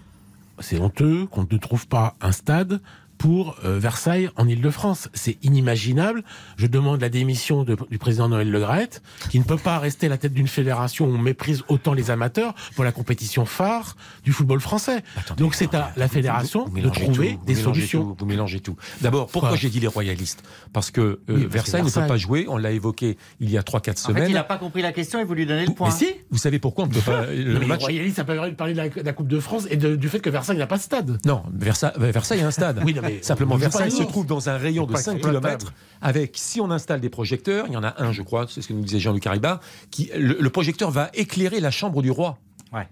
C'est honteux qu'on ne trouve pas un stade pour euh, Versailles en Ile-de-France. C'est inimaginable. Je demande la démission de- du président Noël Le Graët, qui ne peut pas rester à la tête d'une fédération où on méprise autant les amateurs pour la compétition phare du football français. Donc c'est à la fédération Vous de trouver tout, des solutions. tout, vous mélangez tout. D'abord, pourquoi Quoi j'ai dit les royalistes? Parce que euh, Oui, parce que Versailles ne peut pas jouer. On l'a évoqué il y a 3-4 En fait, semaines. il n'a pas compris la question et vous lui donnez le point. Mais si Vous savez pourquoi on ne peut pas. Le Non, mais match. Les royalistes, ça peut pas parler de la, de la Coupe de France et de- du fait que Versailles n'a pas de stade. Non, Versailles, Versailles a un stade. Oui, non, mais Simplement, Versailles se trouve dans un rayon de Pas 5 que sur la km avec, si on installe des projecteurs, il y en a un, je crois, c'est ce que nous disait Jean-Luc Hariba, qui, le, le projecteur va éclairer la chambre du roi. Ouais.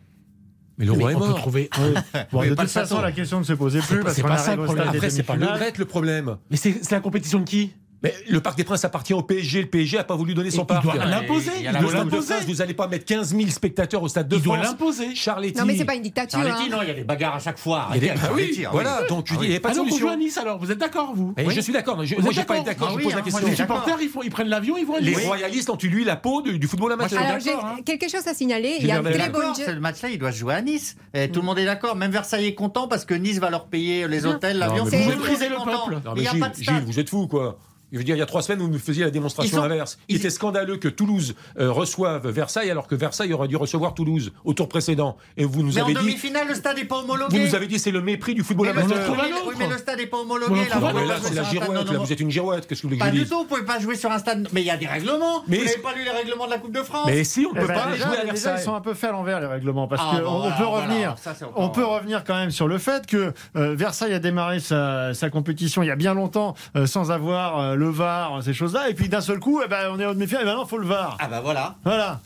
Mais le Mais roi est on peut mort. trouver Bon, Oui, de pas toute de façon. la question ne se posait C'est plus pas- parce c'est pas ça le problème. Après, c'est pas le problème. Mais c'est c'est la compétition de qui? Mais le Parc des Princes appartient au PSG. Le PSG n'a pas voulu donner son il parc. doit l'imposer. il y a Il la Le doit Stade de l'imposer. France, vous n'allez pas mettre 15 000 spectateurs au Stade de Il doit France. l'imposer. Charletti. Non, mais c'est pas une dictature. Charletti, hein. non, il y a des bagarres à chaque fois. Il y a des- Ah avec oui, ah voilà. oui. Donc Ah dis, il n'y a pas de Ah solution. joue à Nice alors, vous êtes d'accord vous Et Oui. je suis d'accord. mais je- j'ai pas été d'accord. Ah Je oui, pose la hein, question. Les supporters, ils, font, ils prennent l'avion, ils vont à Les royalistes ont eu lui la peau du, du football amateur. Alors, j'ai hein. quelque chose à signaler. Il y a un très bon jeu. ce match-là, il doit se jouer à Nice. Tout le monde est d'accord. Même Versailles est content parce que Nice va leur payer les hôtels, l'avion. vous le méprisez le peuple. Il vous êtes fou, quoi. Je veux dire, il y a trois semaines, vous nous faisiez la démonstration sont- inverse. Il ils- était scandaleux que Toulouse euh, reçoive Versailles alors que Versailles aurait dû recevoir Toulouse au tour précédent. Et vous nous Mais en avez dit, demi-finale, le stade n'est pas homologué. vous nous avez dit, c'est le mépris du football Mais le- amateur. oui, mais- autre. oui, mais le stade n'est pas On homologué. en là, là, pas c'est la girouette. non Là, vous êtes une girouette. Qu'est-ce que vous voulez que Pas du tout, vous pouvez pas jouer sur un stade. Mais il y a des règlements. Mais vous n'avez pas lu les règlements de la Coupe de France Mais si, on ne Eh peut ben, pas déjà, jouer à déjà, Versailles. ils sont un peu faits à l'envers les règlements parce Ah, qu'on alors, peut revenir, on peut revenir quand même sur le fait que euh, Versailles a démarré sa, compétition il y a bien longtemps euh, sans avoir euh, le VAR, ces choses-là, et puis d'un seul coup, eh ben, on est au méfiant, et ben non, faut le VAR. Ah bah voilà. Voilà.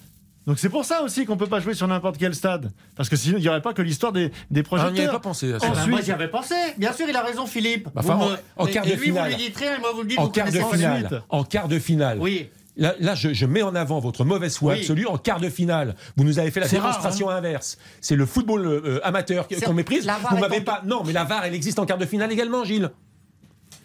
Donc c'est pour ça aussi qu'on peut pas jouer sur n'importe quel stade, parce que sinon il n'y aurait pas que l'histoire des, des Ah, on n'y avait projecteurs. pas pensé à ça. Eh ben, Ensuite- moi j'y avais pensé. Bien sûr, il a raison, Philippe. Enfin, Vous en- me- en quart et de lui, finale. vous lui dites rien, et moi vous le dites. En vous quart de finale. ensuite. En quart de finale. Oui. Là, là, je, je mets en avant votre mauvaise foi Oui. absolue. En quart de finale, vous nous avez fait la rare, démonstration inverse. C'est le football euh, amateur qu'on méprise. la VAR Vous m'avez en- pas. Non, mais la VAR, elle existe en quart de finale également, Gilles.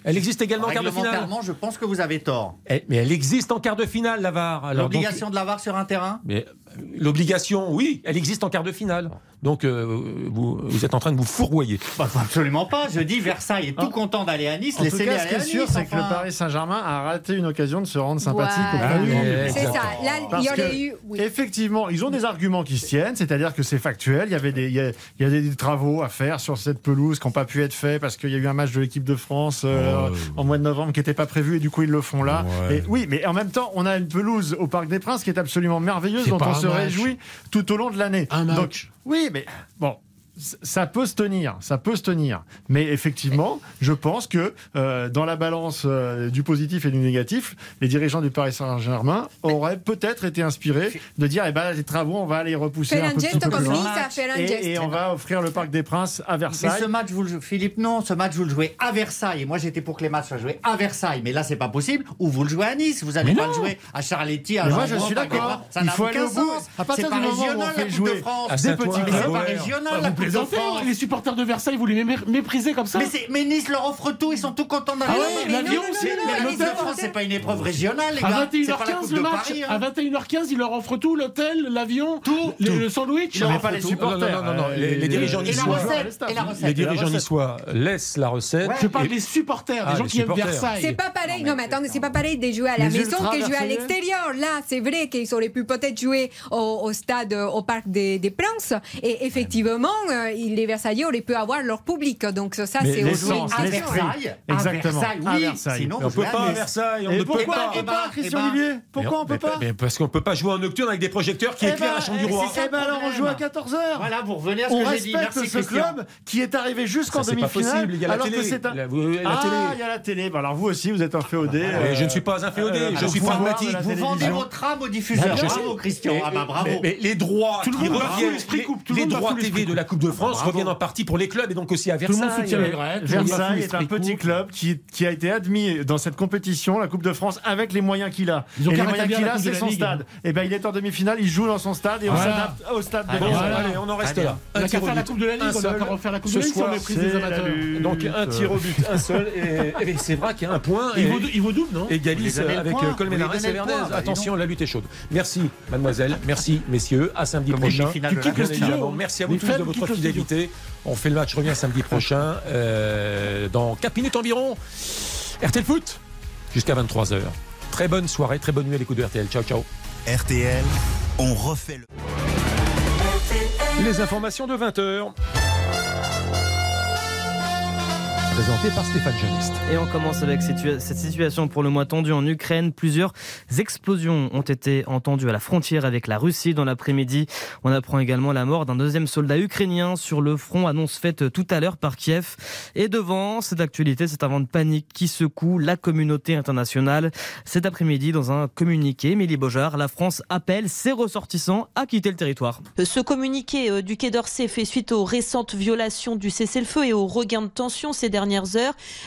Elle existe également en quart de finale. Je pense que vous avez tort. Eh, Mais elle existe en quart de finale, la VAR. Donc- L'obligation de la VAR sur un terrain? Mais euh, l'obligation, oui, elle existe en quart de finale. Donc euh, vous, vous êtes en train de vous fourvoyer. Bah, Absolument pas. Je dis Versailles est tout content d'aller à Nice. En tout cas, ce qui est Nice. sûr, c'est que le. Paris Saint-Germain a raté une occasion de se rendre sympathique Voilà. Ah, oui, public. C'est ça. Là, il y aurait que, eu. oui. Effectivement, ils ont des arguments qui se tiennent, c'est-à-dire que c'est factuel. Il y avait des, il y a, il y a des travaux à faire sur cette pelouse qui n'ont pas pu être faits parce qu'il y a eu un match de l'équipe de France euh, en mois de novembre qui n'était pas prévu et du coup ils le font là. Ouais. Et oui, mais en même temps, on a une pelouse au Parc des Princes qui est absolument merveilleuse, dont on se match. réjouit tout au long de l'année. Un match. Donc, oui, mais bon. Ça peut se tenir, ça peut se tenir. Mais effectivement, je pense que euh, dans la balance euh, du positif et du négatif, les dirigeants du Paris Saint-Germain auraient peut-être été inspirés de dire, eh ben, les travaux, on va les repousser un un petit geste peu plus loin. Et, on va offrir le Parc des Princes à Mais Versailles. ce match, vous le jouez, Philippe, non, ce match, vous le jouez à Versailles. Et moi, j'étais pour que les matchs soient joués à Versailles. Mais là, c'est pas possible. Ou vous le jouez à Nice. Vous n'allez Mais pas non. le jouer à Charletti, à Mais moi, je suis d'accord. Ça Il n'a faut aller aucun au bout. sens. À partir C'est du pas moment où on régional, fait la Coupe jouer de France. Mais c'est pas régional, la Les supporters de Versailles, vous les mé- méprisez comme ça Mais, c'est- mais Nice leur offre tout, ils sont tout contents d'aller Ah là-bas. ouais, l'avion, c'est- Mais la l'hôtel. Coupe de France, c'est pas une épreuve régionale, les À gars. C'est pas la 21h15 Coupe le match, Paris. hein. à 21h15, il leur offre tout, l'hôtel, l'avion, Tout, le, sandwich. Il leur pas les supporters. non, non, non, non, les, les dirigeants Et la niçois. recette, et la recette. Les dirigeants niçois laissent la recette. Je parle des supporters, Ah, des gens les qui aiment. Versailles. C'est pas pareil. Non, mais attendez, c'est pas pareil de jouer à la maison que jouer à l'extérieur. Là, c'est vrai qu'ils auraient pu peut-être jouer au, stade, au parc des, Princes. Et effectivement, les Versaillais auraient pu avoir leur public. Donc ça, c'est aujourd'hui- l'esprit. Versailles, à Exactement. Versailles, À oui. Versailles. Sinon, on vous peut pas à. Versailles, on Et ne peut pourquoi pas. on peut Eh ben, pas, eh Christian ben, Olivier Pourquoi on peut pas Parce qu'on peut pas jouer en nocturne avec des projecteurs qui Eh éclairent ben, la chambre du eh, roi. c'est- Eh ben alors on joue à 14h. Voilà, vous revenez à ce que j'ai dit. Merci ce Christian. club qui est arrivé jusqu'en demi-finale. possible, il y a la alors télé. ah, télé. il y a la télé. Alors vous aussi, vous êtes un féodé. Euh, je ne suis pas un féodé, euh, je suis pragmatique. Vous vendez votre âme aux diffuseurs. Je Bravo. Christian. Ah bah bravo. Mais, les droits Tout le qui reviennent, les, les droits TV de la Coupe de France Bravo. reviennent en partie pour les clubs et donc aussi à Tout le Versailles. monde soutient les Grecs. Versailles est un petit club qui, qui a été admis dans cette compétition, la Coupe de France, avec les moyens qu'il a. Ils ont et les moyens qu'il a, c'est son Ligue. stade. Et ben il est en demi-finale, il joue dans son stade et on Voilà. s'adapte au stade de Allez, on en reste là. On Un a qu'à tir au faire la Coupe de la Ligue, on seul. a qu'à refaire la Coupe de la Ligue soir, méprise la amateurs. Donc un tir au but, un seul. Et, c'est vrai qu'il y a un point. Il vaut, double, non? égalise avec euh, Colmenares et Vernez. Attention, la lutte est chaude. Merci, mademoiselle. Merci, messieurs. À samedi prochain. Merci à vous tous de votre On fait le match, revient samedi prochain. euh, dans 4 minutes environ. RTL Foot jusqu'à 23h. Très bonne soirée, très bonne nuit à l'écoute de RTL. Ciao, ciao. RTL, on refait le. Les informations de 20h. Présenté par Stéphane Janist. Et on commence avec situa- cette situation pour le mois tendue en Ukraine. Plusieurs explosions ont été entendues à la frontière avec la Russie dans l'après-midi. On apprend également la mort d'un deuxième soldat ukrainien sur le front, annonce faite tout à l'heure par Kiev. Et devant cette actualité, c'est un vent de panique qui secoue la communauté internationale. Cet après-midi, dans un communiqué, Émilie Beaujard, la France appelle ses ressortissants à quitter le territoire. Ce communiqué euh, du Quai d'Orsay fait suite aux récentes violations du cessez-le-feu et aux regains de tension ces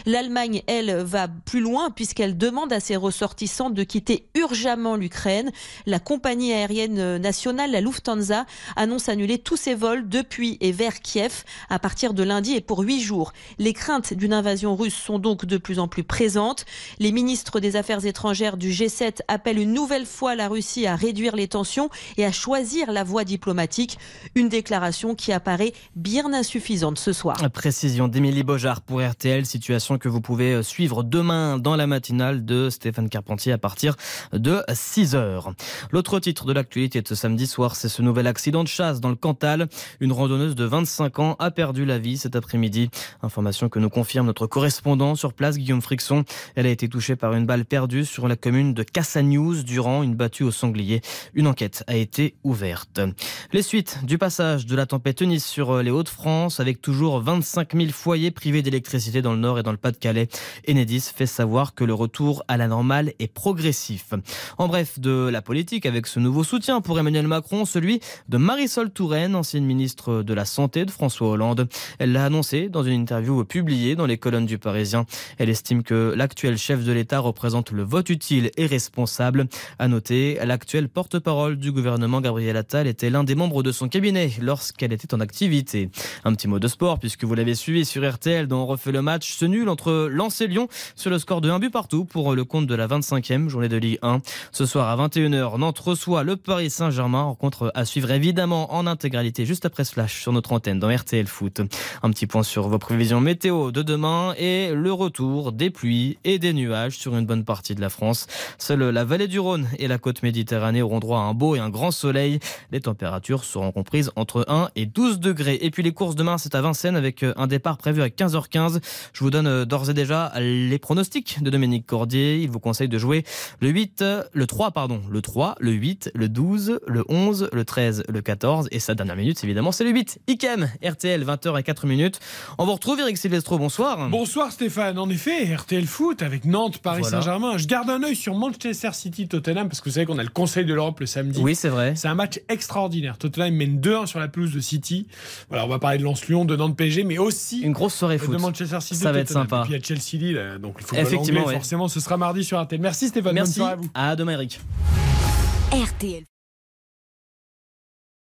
L'Allemagne, elle, va plus loin puisqu'elle demande à ses ressortissants de quitter urgemment l'Ukraine. La compagnie aérienne nationale, la Lufthansa, annonce annuler tous ses vols depuis et vers Kiev à partir de lundi et pour huit jours. Les craintes d'une invasion russe sont donc de plus en plus présentes. Les ministres des Affaires étrangères du G7 appellent une nouvelle fois la Russie à réduire les tensions et à choisir la voie diplomatique. Une déclaration qui apparaît bien insuffisante ce soir. Précision d'Émilie Beaujard pour RTL, situation que vous pouvez euh, suivre demain dans la matinale de Stéphane Carpentier à partir de 6h. L'autre titre de l'actualité de ce samedi soir, c'est ce nouvel accident de chasse dans le Cantal. Une randonneuse de 25 ans a perdu la vie cet après-midi. Information que nous confirme notre correspondant sur place, Guillaume Frixon. Elle a été touchée par une balle perdue sur la commune de Cassagnouz durant une battue au sanglier. Une enquête a été ouverte. Les suites du passage de la tempête Eunice sur euh, les Hauts-de-France avec toujours 25 000 foyers privés d'électricité dans le nord et dans le Pas-de-Calais. Enedis fait savoir que le retour à la normale est progressif. En bref, de la politique avec ce nouveau soutien pour Emmanuel Macron, celui de Marisol Touraine, ancienne ministre de la Santé de François Hollande. Elle l'a annoncé dans une interview publiée dans les colonnes du Parisien. Elle estime que l'actuel chef de l'État représente le vote utile et responsable. À noter, l'actuel porte-parole du gouvernement Gabriel Attal était l'un des membres de son cabinet lorsqu'elle était en activité. Un petit mot de sport puisque vous l'avez suivi sur RTL dont on le match ce nul entre Lens et Lyon sur le score de 1 but partout pour le compte de la 25e journée de Ligue 1. Ce soir à 21h, Nantes reçoit le Paris Saint-Germain. Rencontre à suivre évidemment en intégralité juste après ce flash sur notre antenne dans RTL Foot. Un petit point sur vos prévisions météo de demain et le retour des pluies et des nuages sur une bonne partie de la France. Seule la vallée du Rhône et la côte méditerranée auront droit à un beau et un grand soleil. Les températures seront comprises entre 1 et 12 degrés. Et puis les courses demain, c'est à Vincennes avec un départ prévu à 15h15. Je vous donne euh, d'ores et déjà les pronostics de Dominique Cordier. Il vous conseille de jouer le 8, euh, le 3, pardon, le 3, le 8, le 12, le 11, le 13, le 14 et sa dernière minute, évidemment, c'est le 8. Ikem, RTL, 20h et 4 minutes. On vous retrouve, Eric Silvestro, bonsoir. Bonsoir Stéphane, en effet, RTL Foot avec Nantes, Paris Voilà. Saint-Germain. Je garde un œil sur Manchester City, Tottenham, parce que vous savez qu'on a le Conseil de l'Europe le samedi. Oui, c'est vrai. C'est un match extraordinaire. Tottenham mène 2-1 sur la pelouse de City. Voilà, on va parler de Lens-Lyon, de Nantes-PSG, mais aussi Une grosse soirée de foot. Manchester City. Ça va être sympa. Et puis il y a Chelsea-Lille, euh, donc il faut Effectivement, ouais. forcément, ce sera mardi sur RTL. Merci Stéphane, Merci. à vous. À demain, Eric. RTL.